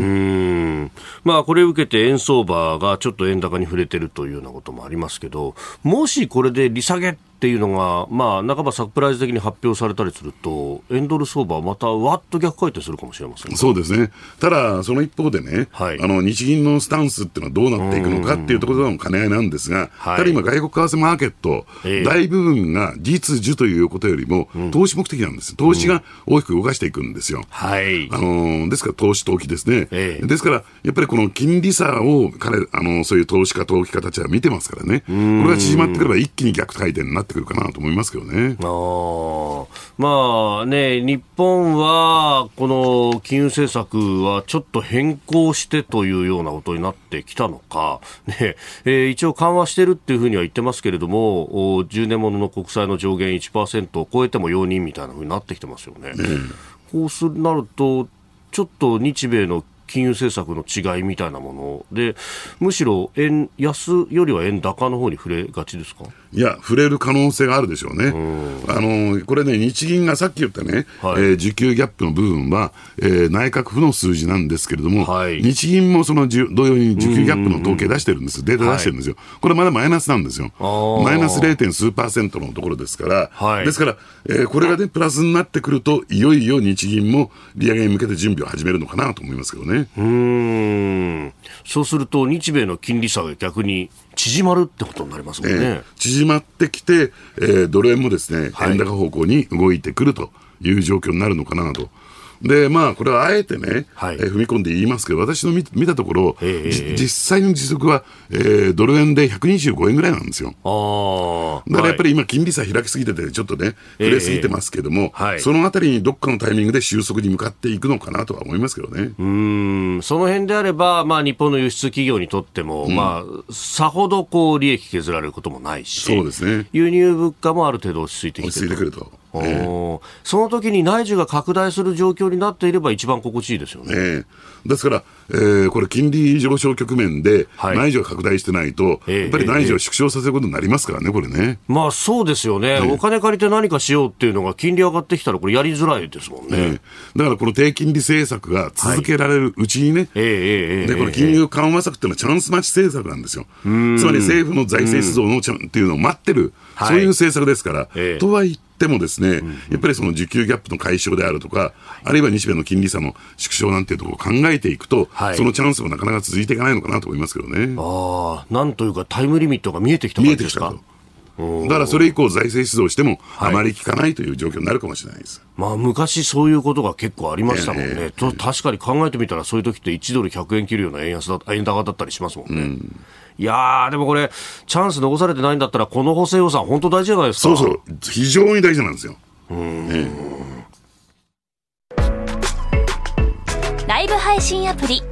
ん。まあ、これを受けて円相場がちょっと円高に触れてるというようなこともありますけど、もしこれで利下げっていうのが、まあ、半ばサプライズ的に発表されたりすると、円ドル相場はまたわっと逆回転するかもしれませんそうですね、ただ、その一方でね、はい、あの日銀のスタンスっていうのはどうなっていくのかっていうところとの兼ね合いなんですが、ただ今、外国為替マーケット、えー、大部分が実需ということよりも、投資目的なんです、投資が大きく動かしていくんですよ。はい、あのですから、投資、投機ですね、えー、ですから、やっぱりこの金利差を彼あのそういう投資家、投機家たちは見てますからね、これが縮まってくれば一気に逆回転になってくるかなと思いますけどね。あまあね、日本はこの金融政策はちょっと変更してというようなことになってきたのか、ね。えー、一応緩和してるっていうふうには言ってますけれども、10年ものの国債の上限1%を超えても容認みたいなふうになってきてますよね。うん、こうするなると、ちょっと日米の金融政策の違いみたいなもので、むしろ円安よりは円高の方に触れがちですか？いや、触れる可能性があるでしょうね。あのこれね、日銀がさっき言ったね、はい、えー、需給ギャップの部分は、えー、内閣府の数字なんですけれども、はい、日銀もその同様に需給ギャップの統計出してるんです、データ出してるんですよ、はい、これまだマイナスなんですよ、マイナス 0. 数パーセントのところですから、はい、ですから、えー、これがね、プラスになってくると、いよいよ日銀も利上げに向けて準備を始めるのかなと思いますけどね。うん。そうすると、日米の金利差が逆に縮まるってことになりますもんね。えー、縮まってきて、えー、ドル円もですね、円高方向に動いてくるという状況になるのかなと。で、まあ、これはあえてね、はい、えー、踏み込んで言いますけど、私の見見たところ、えー、実際の時速は、えー、ドル円で125円ぐらいなんですよ。だからやっぱり今、金利差開きすぎてて、ちょっとね、触れすぎてますけども、えーはい、そのあたりにどっかのタイミングで収束に向かっていくのかなとは思いますけどね。うん、その辺であれば、まあ、日本の輸出企業にとっても、うん、まあ、さほどこう、利益削られることもないし、そうですね。輸入物価もある程度落ち着いてきて落ち着いてくると。えー、その時に内需が拡大する状況になっていれば一番心地いいですよね。えー、ですから、えー、これ、金利上昇局面で内需が拡大してないと、はい、やっぱり内需を縮小させることになりますからね、これね。まあそうですよね、お金借りて何かしようっていうのが、金利上がってきたら、これ、やりづらいですもんね、だからこの低金利政策が続けられるうちにね、はい、でこの金融緩和策っていうのはチャンス待ち政策なんですよ。つまり政府の財政出動のチャンっていうのを待ってる、そういう政策ですから。とはいってもですね、やっぱりその需給ギャップの解消であるとか、あるいは日米の金利差の縮小なんていうところを考えていくと、はい、そのチャンスもなかなか続いていかないのかなと思いますけどね。ああ、なんというかタイムリミットが見えてきた感じですか？だからそれ以降、財政出動しても、あまり効かないという状況になるかもしれないです、はい、まあ、昔、そういうことが結構ありましたもんね、えー、と確かに考えてみたら、そういう時って1ドル100円切るような円安だ円高だったりしますもんね。うん。いやでもこれ、チャンス残されてないんだったら、この補正予算、本当大事じゃないですか。そうそう、非常に大事なんですよ。ライブ配信アプリ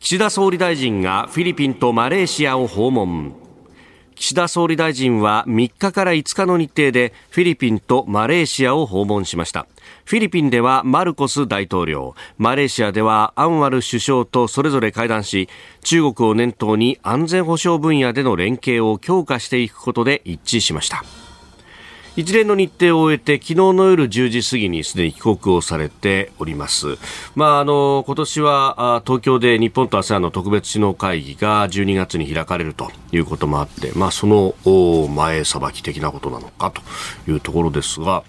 岸田総理大臣がフィリピンとマレーシアを訪問。岸田総理大臣は3日から5日の日程でフィリピンとマレーシアを訪問しました。フィリピンではマルコス大統領。マレーシアではアンワル首相とそれぞれ会談し中国を念頭に安全保障分野での連携を強化していくことで一致しました。一連の日程を終えて昨日の夜10時過ぎにすでに帰国をされております。まあ、あの、今年は東京で日本と ASEAN の特別首脳会議が12月に開かれるということもあって、まあ、その前さばき的なことなのかというところですが、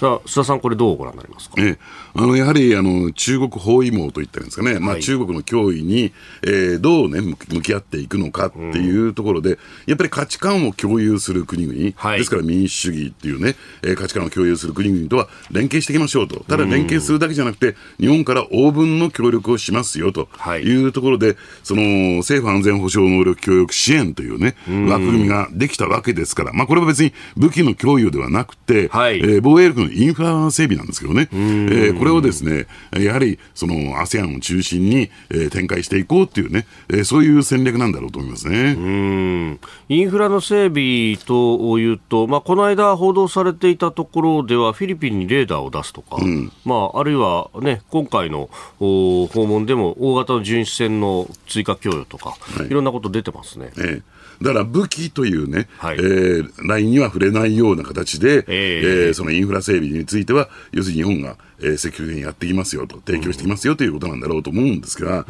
さあ、須田さん、これどうご覧になりますか、え。あのやはりあの中国包囲網といったんですかね、まあ、中国の脅威に、えー、どう、ね、向き合っていくのかっていうところで、うん、やっぱり価値観を共有する国々、はい、ですから民主主義っていうね、えー、価値観を共有する国々とは連携していきましょうと、ただ連携するだけじゃなくて、日本から応分の協力をしますよとい。うところで、はい、その政府安全保障能力協力支援というね、枠組みができたわけですから、まあ、これは別に武器の供与ではなくて、はい、えー、防衛力のインフラ整備なんですけどね、えー、これをですね、やはりその ASEAN を中心に、えー、展開していこうっていうね、えー、そういう戦略なんだろうと思いますね。うんインフラの整備というと、まあ、この間報道されていたところでは、フィリピンにレーダーを出すとか、うん、まあ、あるいはね、今回の訪問でも大型の巡視船の追加供与とか、はい、いろんなこと出てますね。ええだから武器というね、はい、えー、ラインには触れないような形で、えー、えー、そのインフラ整備については、要するに日本が、えー、積極的にやっていきますよと、提供していきますよということなんだろうと思うんですが、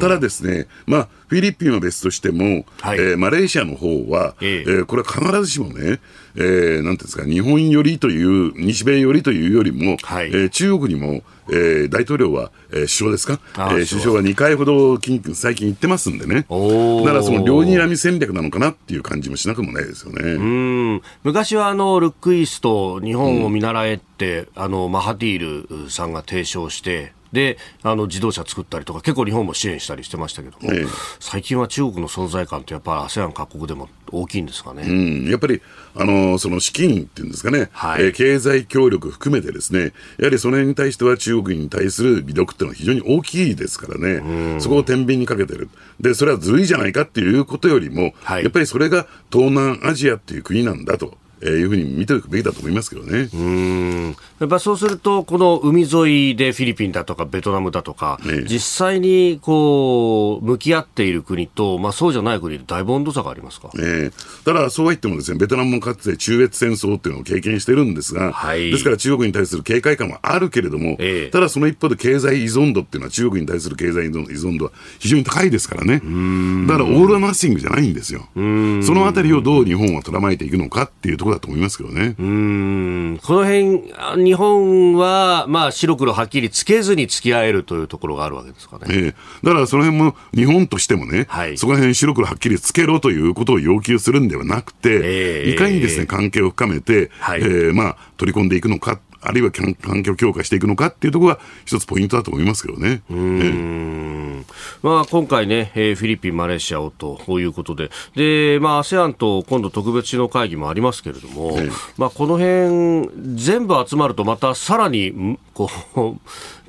ただですね、まあ、フィリピンは別としても、はい、えー、マレーシアの方は、えー、えー、これは必ずしもね、えー、なんていうんですか、日本寄りという、日米寄りというよりも、はい、えー、中国にも、えー、大統領は、えー、首相ですか、えー、首相。は2回ほど最近言ってますんでね、だからその両睨み戦略なのかなっていう感じもしなくもないですよね。うん。昔はあのルックイースト、日本を見習えって、うん、あのマハティールさんが提唱して、であの自動車作ったりとか結構日本も支援したりしてましたけども、ええ、最近は中国の存在感ってやっぱり ASEAN 各国でも大きいんですかね、うん、やっぱりあのその資金っていうんですかね、はい、えー、経済協力含めてですねやはりそれに対しては中国に対する魅力っていうのは非常に大きいですからね、そこを天秤にかけてる。でそれはずるいじゃないかっていうことよりも、はい、やっぱりそれが東南アジアっていう国なんだと。えー、いうふうに見ておくべきだと思いますけどね。うん。やっぱそうすると、この海沿いでフィリピンだとかベトナムだとか、ね、実際にこう向き合っている国と、まあ、そうじゃない国でだいぶ温度差がありますか、ね、ただ、そうは言ってもです、ね、ベトナムもかつて中越戦争っていうのを経験してるんですが、はい、ですから中国に対する警戒感はあるけれども、えー、ただその一方で経済依存度っていうのは、中国に対する経済依存度は非常に高いですからね、だからオール・ア・ナッシングじゃないんですよ、そのあたりをどう日本はとらまえていくのかっていうところだと思いますけどね。うん。この辺日本は、まあ、白黒はっきりつけずに付き合えるというところがあるわけですかね。えー、だからその辺も日本としてもね、はい、そこら辺白黒はっきりつけろということを要求するんではなくて、えー、いかにですね、関係を深めて、はい、えー、まあ、取り込んでいくのかあるいは環境強化していくのかっていうところが一つポイントだと思いますけどね。うん、まあ、今回ね、えー、フィリピン、マレーシアをということで、で、まあ、ASEAN と今度特別首脳会議もありますけれども、まあ、この辺全部集まるとまたさらに、こう、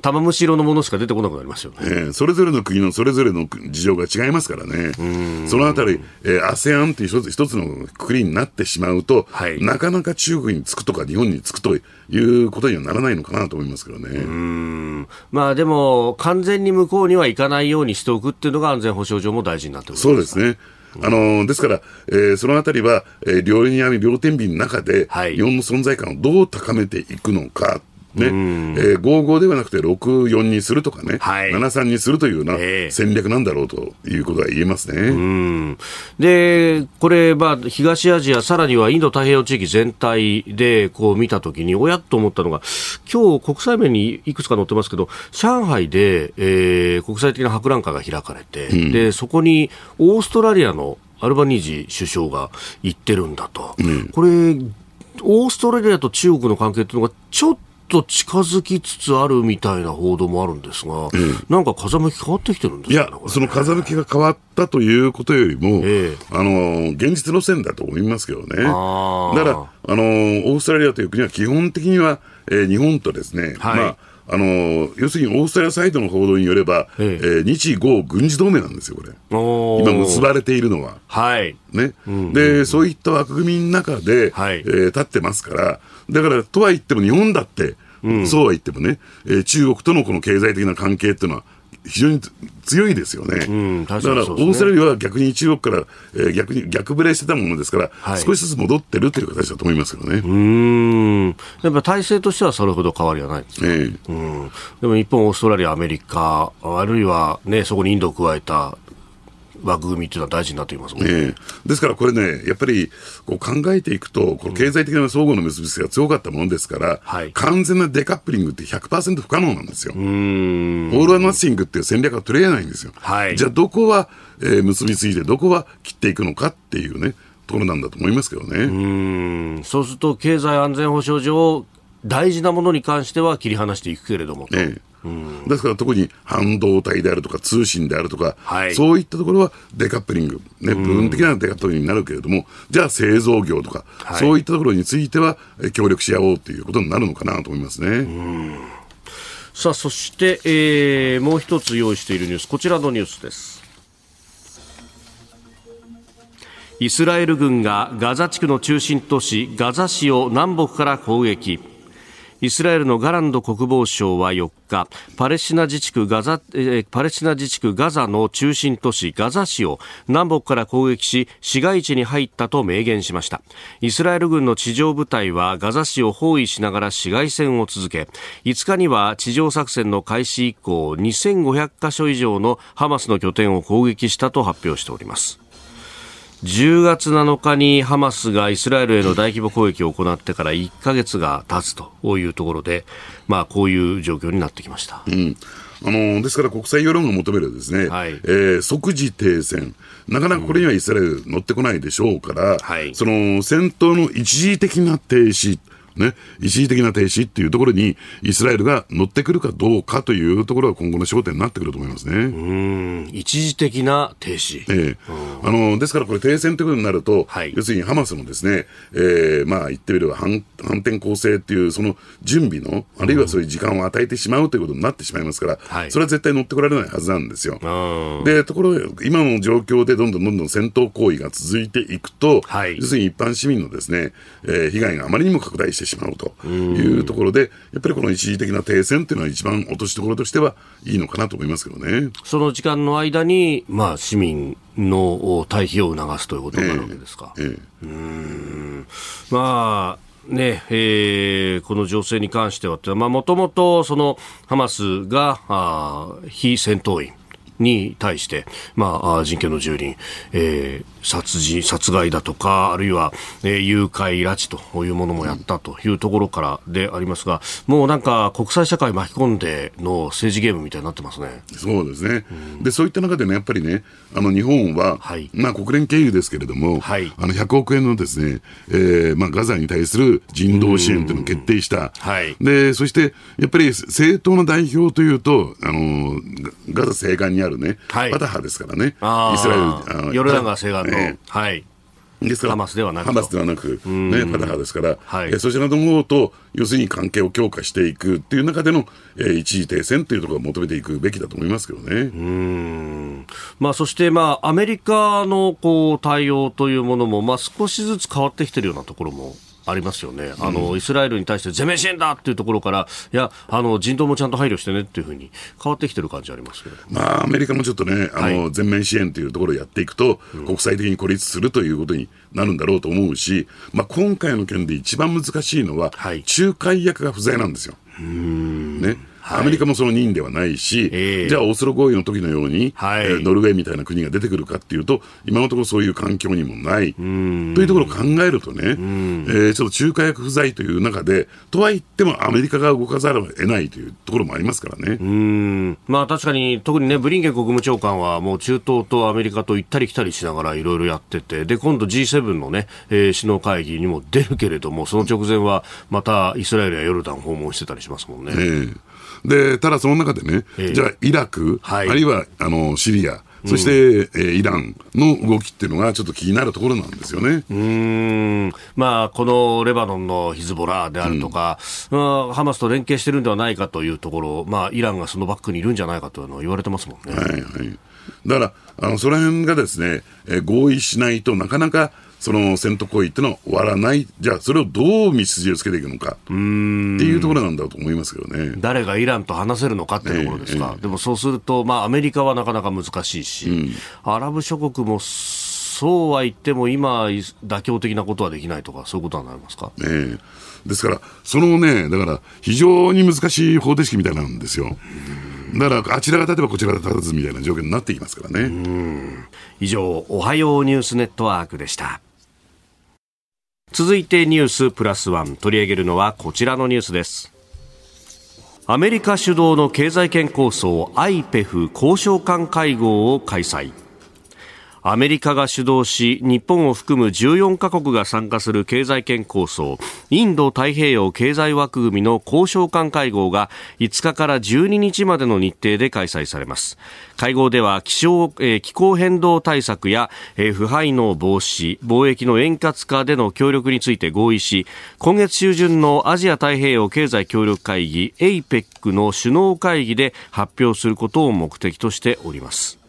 玉虫色のものしか出てこなくなりますよね、えー、それぞれの国のそれぞれの事情が違いますからね、そのあたり、えー、ASEAN っていう一つ一つの国になってしまうと、はい、なかなか中国につくとか日本につくということにはならないのかなと思いますけどね。うん。まあ、でも、完全に向こうにはいかないようにしておくっていうのが安全保障上も大事になってくるそうですね。あのですから、えー、そのあたりは、えー、両に網、両天秤の中で、はい、日本の存在感をどう高めていくのか。っね、えー、5-5ではなくて6-4にするとかね、はい、7-3にするというような戦略なんだろうということは言えますね。で、これ、まあ、東アジア、さらにはインド太平洋地域全体でこう見たときに、おやっと思ったのが、今日国際面にいくつか載ってますけど、上海で、えー、国際的な博覧会が開かれて、うん、でそこにオーストラリアのアルバニージ首相が行ってるんだと、うん、これ、オーストラリアと中国の関係というのがちょっと近づきつつあるみたいな報道もあるんですが、うん、なんか風向き変わってきてるんですか、ね、いや、その風向きが変わったということよりも、えー、あの現実路線だと思いますけどね。だから、あのオーストラリアという国は基本的には、えー、日本とですね、はい、まああの要するにオーストラリアサイドの報道によれば、えええー、日豪軍事同盟なんですよ、これ。今結ばれているのは。はい。ね。うんうんうん、で、そういった枠組みの中で、はい、えー、立ってますから、だから、とは言っても日本だって、うん、そうは言ってもね、えー、中国とのこの経済的な関係っていうのは、非常に強いですよね。うん、だから、オーストラリアは逆に中国から、えー、逆に逆ブレしてたものですから、はい、少しずつ戻ってるという形だと思いますけどね。うん。やっぱ体制としてはそれほど変わりはないですね。えー、うん。でも日本、オーストラリア、アメリカ、あるいはね、そこにインドを加えた枠組みというのは大事になってきますもんね、ですからこれね、やっぱりこう考えていくと、この経済的な相互の結びつきが強かったものですから、うん完全なデカップリングって100%不可能なんですよ。オール・ア・ナッシングっていう戦略が取れないんですよ。はい、じゃあ、どこは、えー、結びついて、どこは切っていくのかっていうね、ところなんだと思いますけどね。うんそうすると、経済安全保障上、大事なものに関しては切り離していくけれどもと。えですから特に半導体であるとか通信であるとか、はい、そういったところはデカップリング、ね、部分的なデカップリングになるけれども、じゃあ製造業とか、はい、そういったところについては協力し合おうということになるのかなと思いますね。さあ、そして、えー、もう一つ用意しているニュース、こちらのニュースです。イスラエル軍がガザ地区の中心都市ガザ市を南北から攻撃。イスラエルのガランド国防相は4日パレスチナ自治区ガザ、えー、パレスチナ自治区ガザの中心都市ガザ市を南北から攻撃し市街地に入ったと明言しました。イスラエル軍の地上部隊はガザ市を包囲しながら市街戦を続け5日には地上作戦の開始以降2500カ所以上のハマスの拠点を攻撃したと発表しております。10月7日にハマスがイスラエルへの大規模攻撃を行ってから1か月が経つというところで、まあ、こういう状況になってきました。うん。あのですから国際世論が求めるですね、はい、えー、即時停戦、なかなかこれにはイスラエル乗ってこないでしょうから、うんその戦闘の一時的な停止、ね、一時的な停止っていうところに、イスラエルが乗ってくるかどうかというところが今後の焦点になってくると思いますね。うん。一時的な停止。ええ。あのですからこれ、停戦ということになると、はい、要するにハマスのですね、えー、まあ言ってみれば反反転攻勢っていう、その準備の、あるいはそういう時間を与えてしまうということになってしまいますから、はい、それは絶対乗ってこられないはずなんですよ。で、ところが、今の状況でどんどんどんどん戦闘行為が続いていくと、はい、要するに一般市民のですね、えー、被害があまりにも拡大してしまうというところで、やっぱりこの一時的な停戦というのは一番落としどころとしてはいいのかなと思いますけどね。その時間の間に、まあ、市民の退避を促すということになるわけですか。えーえー、うんまあねえー、この情勢に関しては、もともとそのハマスがあ非戦闘員に対して、まあ、人権の蹂躙、えー、殺人、殺害だとか、あるいは、えー、誘拐、拉致というものもやったというところからでありますが、もうなんか国際社会巻き込んでの政治ゲームみたいになってますね。そうですね。うん、で、そういった中でね、やっぱりね、あの日本は、はい、まあ国連経由ですけれども、はい、あの100億円のですね、えー、まあガザに対する人道支援というのを決定した。はい、で、そしてやっぱり政党の代表というと、あのガザ西岸にあるね、はい、パタハですからね、イスラエル、ヨルダン川西岸の、えー、はい。ですから、ハマスではなくハマスではなく、ね、パタハですから、はい、えそちらの方と、要するに関係を強化していくっていう中での、えー、一時停戦というところを求めていくべきだと思いますけどね。うん。まあ、そして、まあ、アメリカのこう対応というものも、まあ、少しずつ変わってきてるようなところもありますよね、あの、うん、イスラエルに対して全面支援だ！っていうところから、いや、あの人道もちゃんと配慮してねっていうふうに変わってきてる感じありますけど、まあ、アメリカもちょっとね、あの、はい、全面支援というところをやっていくと、うん、国際的に孤立するということになるんだろうと思うし、まあ、今回の件で一番難しいのは、はい、仲介役が不在なんですよ。ねアメリカもその任ではないし、えー、じゃあオスロ合意の時のように、はい、えー、ノルウェーみたいな国が出てくるかっていうと、今のところそういう環境にもない。というところを考えるとね、えー、ちょっと仲介役不在という中で、とはいってもアメリカが動かざるを得ないというところもありますからね。うん。まあ、確かに、特にね、ブリンケン国務長官は、もう中東とアメリカと行ったり来たりしながらいろいろやってて、で今度 G7 のね、えー、首脳会議にも出るけれども、その直前はまたイスラエルやヨルダン訪問してたりしますもんね。えーで、ただその中でね、えー、じゃあイラク、はい、あるいはあのシリア、そして、うん、えー、イランの動きっていうのがちょっと気になるところなんですよね。うん。まあ、このレバノンのヒズボラであるとか、うん、まあ、ハマスと連携してるんではないかというところ、まあ、イランがそのバックにいるんじゃないかというのは言われてますもんね。はいはい。だから、あの、その辺がですね、えー、合意しないとなかなかその戦闘行為っていうのは終わらない、じゃあ、それをどう道筋をつけていくのか。っていうところなんだと思いますけどね。誰がイランと話せるのかっていうところですか、えーえー、でもそうすると、まあ、アメリカはなかなか難しいし、うん、アラブ諸国もそうは言っても、今、妥協的なことはできないとか、そういうことはなりますか、えー、ですから、そのね、だから、非常に難しい方程式みたいなんですよ。だから、あちらが立てばこちらが立たずみたいな状況になってきますからね。以上、おはようニュースネットワークでした。続いてニュースプラスワン。取り上げるのはこちらのニュースです。アメリカ主導の経済圏構想 IPEF 交渉官会合を開催。アメリカが主導し日本を含む14カ国が参加する経済圏構想インド太平洋経済枠組みの交渉官会合が5日から12日までの日程で開催されます。会合では気象、えー、気候変動対策や、えー、腐敗の防止貿易の円滑化での協力について合意し今月中旬のアジア太平洋経済協力会議 APEC の首脳会議で発表することを目的としております。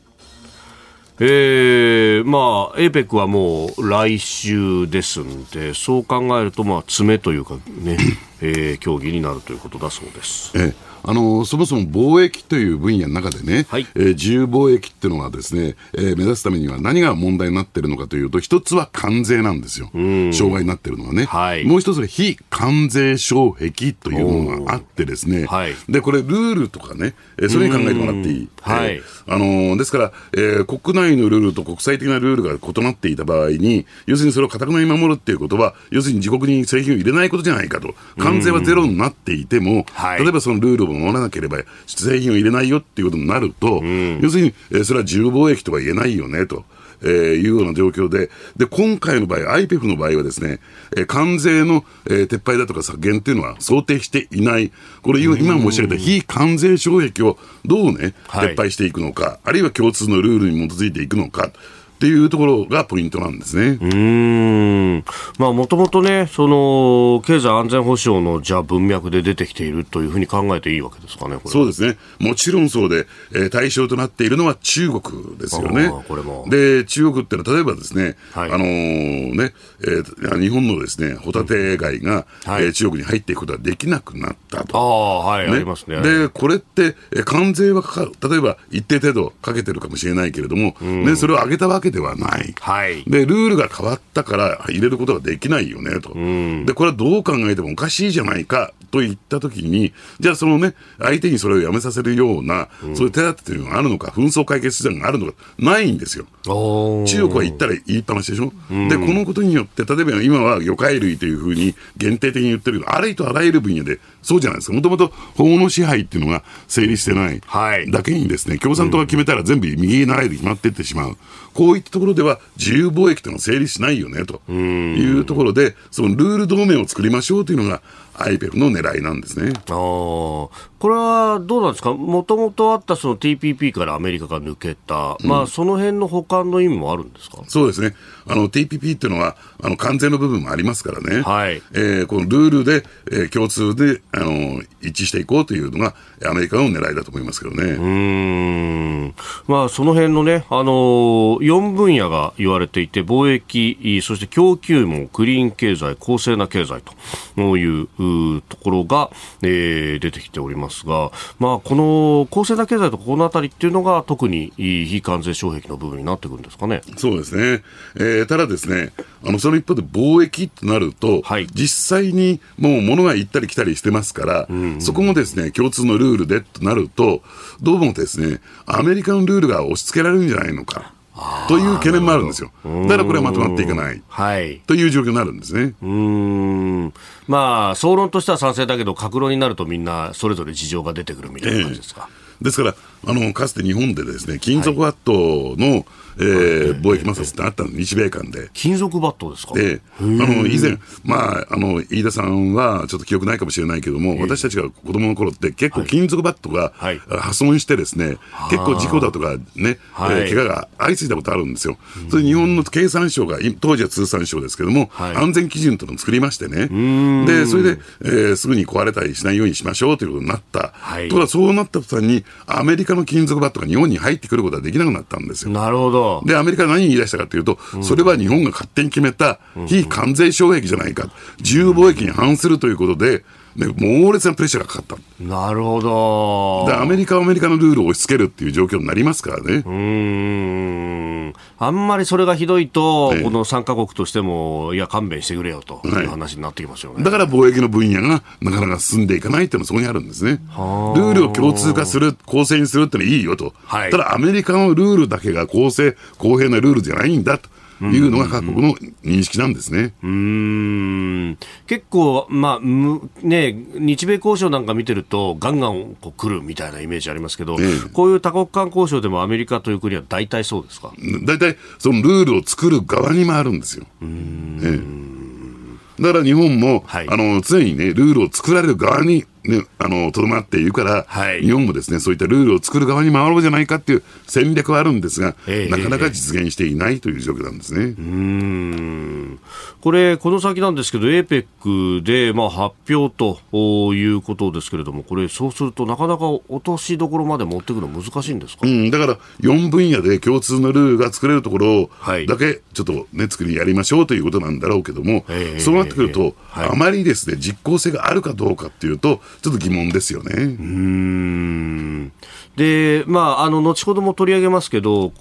えー、まあ、APEC はもう来週ですんで、そう考えると、まあ、詰めというかね、*clears throat* えー、協議になるということだそうです。ええあのそもそも貿易という分野の中でね、はい、えー、自由貿易っていうのはですね、えー、目指すためには何が問題になっているのかというと、一つは関税なんですよ、障害になっているのはね、はい、もう一つは非関税障壁というものがあってですね、はい、でこれ、ルールとかね、えー、それに考えてもらっていい。はい、あのー、ですから、えー、国内のルールと国際的なルールが異なっていた場合に、要するにそれをかたくなに守るっていうことは、要するに自国に製品を入れないことじゃないかと、関税はゼロになっていても、例えばそのルールを守らなければ、製品を入れないよっていうことになると、要するに、えー、それは自由貿易とは言えないよねと。えー、いうような状況で、で、今回の場合、IPEF の場合はですね、えー、関税の、えー、撤廃だとか削減っていうのは想定していない。これ、今申し上げた非関税障壁をどうね、撤廃していくのか、はい、あるいは共通のルールに基づいていくのか。っていうところがポイントなんですね。うん。まあ、もともとね、その、経済安全保障の、じゃあ文脈で出てきているというふうに考えていいわけですかね、そうですね。もちろんそうで、えー、対象となっているのは中国ですよね。これも。で、中国ってのは、例えばですね、はい、あのー、ね、えー、日本のですね、ホタテ貝が、はい、えー、中国に入っていくことはできなくなったと。ああ、はい、ね、ありますね。で、これって、えー、関税はかか、例えば一定程度かけてるかもしれないけれども、ね、それを上げたわけけではない。はい。で、ルールが変わったから入れることができないよね、と。で、これはどう考えてもおかしいじゃないか、と言ったときに、じゃあそのね、相手にそれをやめさせるような、うん、そういう手立てというのがあるのか、紛争解決手段があるのか、ないんですよ。中国は言ったら言いっぱなしでしょ？うん、で、このことによって、例えば今は魚介類というふうに限定的に言ってるけど、あらゆるあらゆる分野でそうじゃないですか。もともと法の支配っていうのが成立してないだけにですね、共産党が決めたら全部右習いで決まっていってしまう。こういったところでは自由貿易というのは成立しないよね、というところで、そのルール同盟を作りましょうというのが IPEF の狙いなんですね。あこれはどうなんですか、もともとあったその TPP からアメリカが抜けた、うん、まあ、その辺の補完の意味もあるんですか？そうですね、あの TPP っていうのは、あの関税の部分もありますからね、はい。えー、このルールで、えー、共通であの一致していこうというのが、アメリカの狙いだと思いますけどね。うん。まあ、その辺のね、あのー、4分野が言われていて、貿易、そして供給網、クリーン経済、公正な経済というところが、えー、出てきておりますが、まあ、この公正な経済とこのあたりっていうのが、特に非関税障壁の部分になってくるんですかね。そうですね、えー、ただですね、あのその一方で貿易となると、はい、実際にもう物が行ったり来たりしてますから、うんうん、そこもですね共通のルールでとなると、どうもですねアメリカのルールが押し付けられるんじゃないのか。という懸念もあるんですよ。だからこれはまとまっていかない。はい。という状況になるんですね。うん。まあ、総論としては賛成だけど、格論になるとみんなそれぞれ事情が出てくるみたいな感じですか。えー、ですから、あの、かつて日本でですね、金属ワットの、はいえー、貿易摩擦ってあったの、日米間で。金属バットですか？で、あの、以前、まあ、あの、飯田さんはちょっと記憶ないかもしれないけども、私たちが子供の頃って結構金属バットが破損してですね、結構事故だとかね、はい、えー、怪我が相次いだことあるんですよ。それ日本の経産省が、当時は通産省ですけども、安全基準というのを作りましてね、で、それで、えー、すぐに壊れたりしないようにしましょうということになった。はい、ところがそうなった途端に、アメリカの金属バットが日本に入ってくることができなくなったんですよ。なるほど。で、アメリカ何言い出したかというと、それは日本が勝手に決めた非関税障壁じゃないか、自由貿易に反するということで、ね、猛烈なプレッシャーがかかった。なるほど。で、アメリカはアメリカのルールを押し付けるっていう状況になりますからね。うん。あんまりそれがひどいと、この3か国としても、いや、勘弁してくれよという話になってきますよね、だから貿易の分野がなかなか進んでいかないっていうのはそこにあるんですね。ルールを共通化する、公正にするってのはいいよと。はい、ただ、アメリカのルールだけが公正、公平なルールじゃないんだと。いうのが各国の認識なんですね。うん。結構、まあね、日米交渉なんか見てると、ガンガンこう来るみたいなイメージありますけど、ええ、こういう多国間交渉でもアメリカという国は大体そうですか？大体、そのルールを作る側に回るんですよ。ええ、だから日本も、はい、あの常にね、ルールを作られる側にね、あの、とどまっているから、はい、日本もですね、そういったルールを作る側に回ろうじゃないかっていう戦略はあるんですが、えー、なかなか実現していないという状況なんですね。うん。これ、この先なんですけど、APEC で、まあ、発表ということですけれども、これ、そうすると、なかなか落としどころまで持っていくの難しいんですか、うん、だから、4分野で共通のルールが作れるところだけ、ちょっとね、作りやりましょうということなんだろうけども、えー、そうなってくると、はい、あまりですね、実効性があるかどうかっていうと、ちょっと疑問ですよね。うんで、まあ、あの、後ほども取り上げますけど、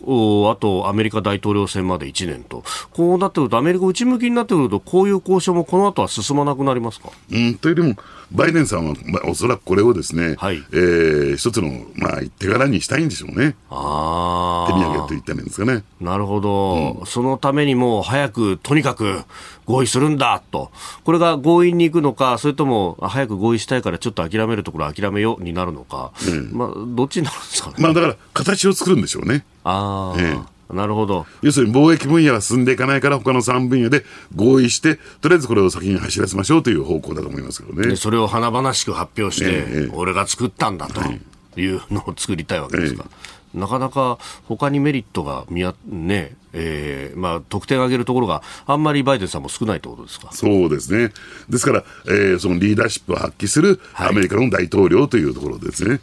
あと、アメリカ大統領選まで1年と、こうなってくると、アメリカ内向きになってくると、こういう交渉もこの後は進まなくなりますか？うん、というよりも、バイデンさんは、まあ、おそらくこれをですね、はい、えー、一つの、まあ、手柄にしたいんでしょうね。あ手土産と言ったらいいんですかね。なるほど、うん、そのためにも早く、とにかく合意するんだと、これが強引に行くのか、それとも早く合意したいからちょっと諦めるところ諦めようになるのか、うん、まあ、どっちになるんですかね。まあ、だから、形を作るんでしょうね。ああ。ええなるほど要するに貿易分野は進んでいかないから、他の3分野で合意して、とりあえずこれを先に走らせましょうという方向だと思いますけどね。それを華々しく発表して、ええ、俺が作ったんだというのを作りたいわけですか。えなかなか他にメリットが見や、ねえーまあ、得点を上げるところがあんまりバイデンさんも少ないということですか？そうですね、ですから、えー、そのリーダーシップを発揮するアメリカの大統領というところですね、はい、え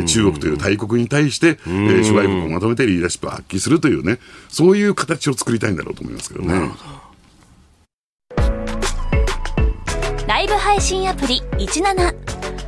ー、中国という大国に対して、えー、諸外国をまとめてリーダーシップを発揮するというね、そういう形を作りたいんだろうと思いますけどね。ライブ配信アプリ17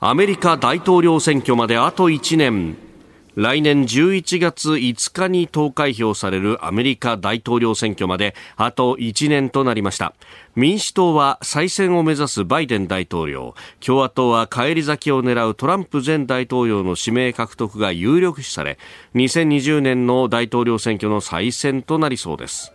アメリカ大統領選挙まであと1年。来年11月5日に投開票されるアメリカ大統領選挙まであと1年となりました。民主党は再選を目指すバイデン大統領。共和党は返り咲きを狙うトランプ前大統領の指名獲得が有力視され2020年の大統領選挙の再選となりそうです。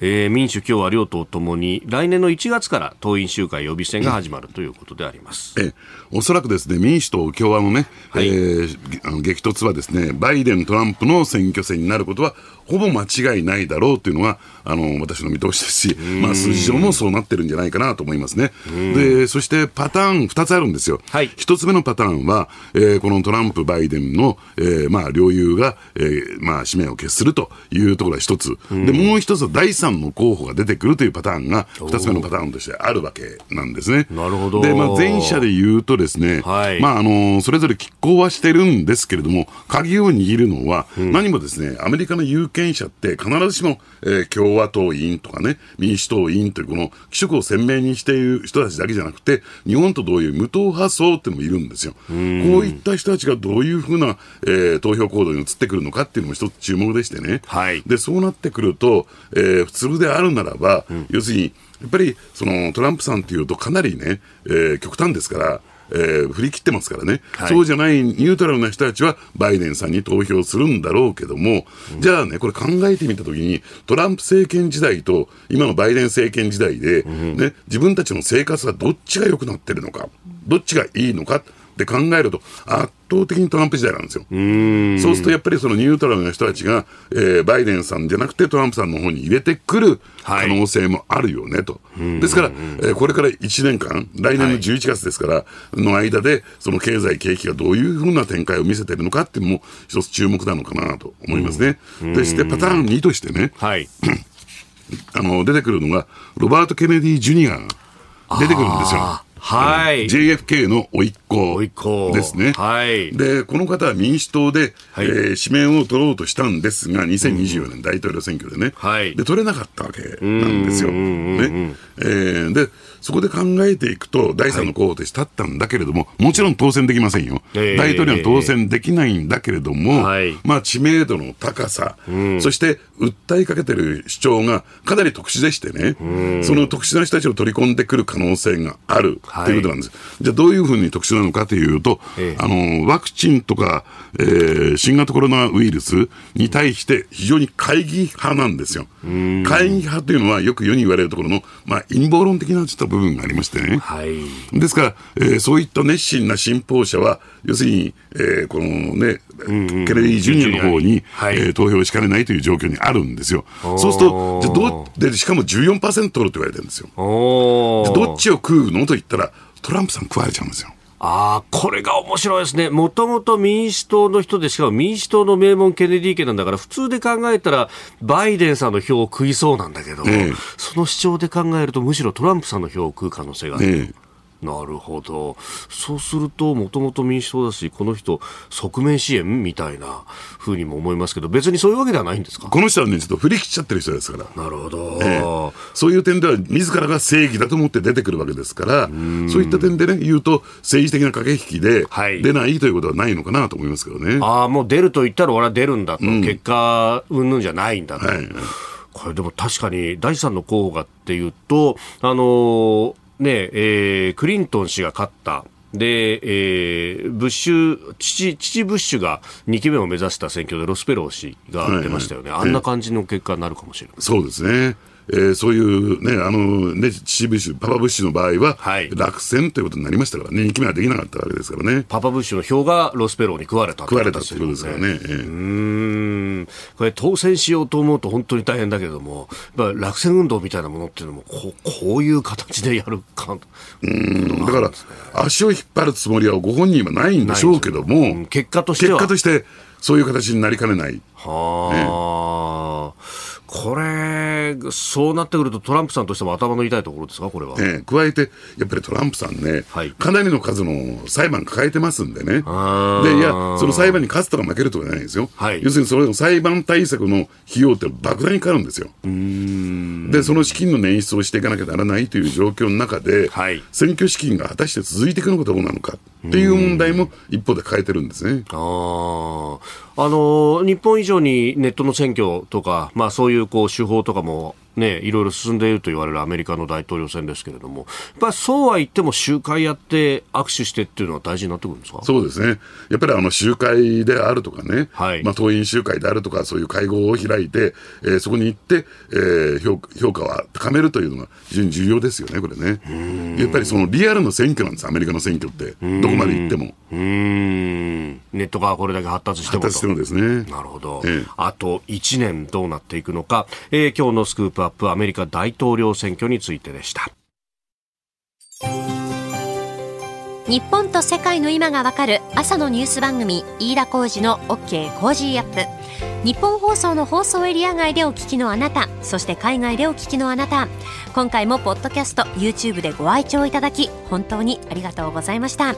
えー、民主、共和両党ともに来年の1月から党員集会予備選が始まるということであります、え。おそらくですね民主党、共和のね、はい、えー、あの激突はですねバイデン、トランプの選挙戦になることはほぼ間違いないだろうというのがあの私の見通しですし、まあ、数字上もそうなってるんじゃないかなと思いますね。でそしてパターン2つあるんですよ。はい、1つ目のパターンは、えー、このトランプ、バイデンの、えーまあ、両友が、えーまあ、指名を決するというところが1つ、でもう1つは第3の候補が出てくるというパターンが2つ目のパターンとしてあるわけなんですね。なるほど。で、まあ、前者で言うとですね、はい、まああのそれぞれ拮抗はしてるんですけれども、鍵を握るのは、うん、何もですねアメリカの有権者って必ずしも、えー、共和党員とかね、民主党員というこの気色を鮮明にしている人たちだけじゃなくて、日本と同様無党派層っていうのもいるんですよ。こういった人たちがどういうふうな、えー、投票行動に移ってくるのかっていうのも一つ注目でしてね。はい、で、そうなってくると、えー、普通であるならば、うん、要するに、やっぱりそのトランプさんっていうとかなりね、えー、極端ですから、えー、振り切ってますからね、はい、そうじゃないニュートラルな人たちはバイデンさんに投票するんだろうけども、うん、じゃあね、これ考えてみたときに、トランプ政権時代と今のバイデン政権時代で、うん、ね、自分たちの生活はどっちが良くなってるのか、どっちがいいのか。って考えると、圧倒的にトランプ時代なんですよ。うそうするとやっぱりそのニュートラルな人たちが、えー、バイデンさんじゃなくてトランプさんの方に入れてくる可能性もあるよねと。はい、ですから、えー、これから1年間、来年の11月ですから、の間で、その経済、景気がどういうふうな展開を見せてるのかっていうのも一つ注目なのかなと思いますね。そしてパターン2としてね、はい、*clears throat* あの出てくるのが、ロバート・ケネディ・ジュニアが出てくるんですよ。はい、JFK の甥っ子ですね。はい、で、この方は民主党で、はい、えー、指名を取ろうとしたんですが、2024年大統領選挙でね、はい、で取れなかったわけなんですよ。ね。えー、でそこで考えていくと、第三の候補として立ったんだけれども、もちろん当選できませんよ、大統領は当選できないんだけれども、まあ、知名度の高さ、そして訴えかけてる主張がかなり特殊でしてね、その特殊な人たちを取り込んでくる可能性があるということなんです。じゃあ、どういうふうに特殊なのかというと、あのワクチンとか、えー、新型コロナウイルスに対して非常に会議派なんですよ。会議派というのはよく世に言われるところの、まあ、陰謀論的なちょっと部分がありましてね。はい、ですから、えー、そういった熱心な信奉者は、要するに、えー、このね、ケネディ・ジュニアの方に、はい、えー、投票しかねないという状況にあるんですよ。そうすると、じゃどうで、しかも14%取ると言われてるんですよ。どっちを食うのと言ったら、トランプさん食われちゃうんですよ。ああ、これが面白いですね。もともと民主党の人で、しかも民主党の名門ケネディ家なんだから、普通で考えたら、バイデンさんの票を食いそうなんだけど、ええ、その主張で考えると、むしろトランプさんの票を食う可能性がある。えなるほど。そうすると、もともと民主党だし、この人、側面支援みたいなふうにも思いますけど、別にそういうわけではないんですか？この人はね、ちょっと振り切っちゃってる人ですから。なるほど、えー、そういう点では、自らが正義だと思って出てくるわけですから、そういった点でね、言うと、政治的な駆け引きで、出ないということはないのかなと思いますけどね。ああ、もう出ると言ったら俺は出るんだと、うん、結果、うんぬんじゃないんだと。はいこれでも確かに第三の候補がっていうと、あのーねえー、クリントン氏が勝った。で、えー、ブッシュ、父、父ブッシュが2期目を目指した選挙でロスペロー氏が出ましたよね。はいはい、あんな感じの結果になるかもしれない。そうですね。えー、そういうね、あのね、父ブッシュ、パパブッシュの場合は、落選ということになりましたからね、2期目はできなかったわけですからね。パパブッシュの票がロスペローに食われた食われたということですからね。えー、うん。これ当選しようと思うと本当に大変だけども、落選運動みたいなものっていうのも、こうこういう形でやるか。うん、だから、足を引っ張るつもりはご本人はないんでしょうけども、うん、結果としては。結果として、そういう形になりかねない。はあ。ねこれ、そうなってくると、トランプさんとしても頭の痛いところですか、これは。え加えて、やっぱりトランプさんね、はい、かなりの数の裁判抱えてますんでね、でいや、その裁判に勝つとか負けるとかじゃないんですよ、はい、要するにそれの裁判対策の費用って莫大にかかるんですよ。で、その資金の捻出をしていかなきゃならないという状況の中で、はい、選挙資金が果たして続いていくのかどうなのかっていう問題も一方で抱えてるんですね。ああの日本以上にネットの選挙とか、まあ、そういうこう手法とかもね、いろいろ進んでいると言われるアメリカの大統領選ですけれども、やっぱりそうは言っても集会やって握手してっていうのは大事になってくるんですか？そうですね。やっぱりあの集会であるとかね、はい、まあ党員集会であるとか、そういう会合を開いて、えー、そこに行って、えー、評評価は高めるというのが非常に重要ですよね、これね。やっぱりそのリアルの選挙なんです、アメリカの選挙って。どこまで行っても。うんネットがこれだけ発達しても発達してもですね。なるほど。ええ、あと1年どうなっていくのか、えー、今日のスクープアップアメリカ大統領選挙についてでした。日本と世界の今がわかる朝のニュース番組飯田浩司の OK コージーアップ。ニッポン放送の放送エリア外でお聞きのあなたそして海外でお聞きのあなた。今回もポッドキャスト YouTube でご愛聴いただき本当にありがとうございました。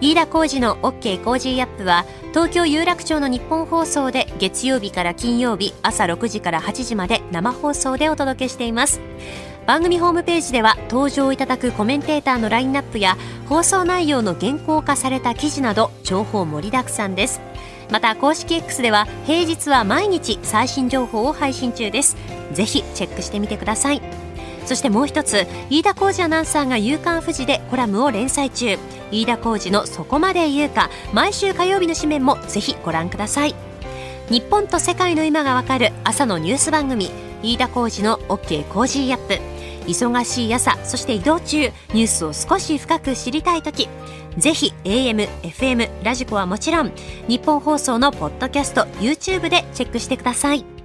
飯田浩二の OK コージーアップは東京有楽町のニッポン放送で月曜日から金曜日朝6時から8時まで生放送でお届けしています。番組ホームページでは登場いただくコメンテーターのラインナップや放送内容の原稿化された記事など情報盛りだくさんです。また公式 X では平日は毎日最新情報を配信中です。ぜひチェックしてみてください。そしてもう一つ飯田浩司アナウンサーが「夕刊フジ」でコラムを連載中。飯田浩司の「そこまで言うか」毎週火曜日の紙面もぜひご覧ください。日本と世界の今がわかる朝のニュース番組飯田浩二の OK コージーアップ。忙しい朝そして移動中ニュースを少し深く知りたい時ぜひ AM、FM、ラジコはもちろん日本放送のポッドキャスト YouTube でチェックしてください。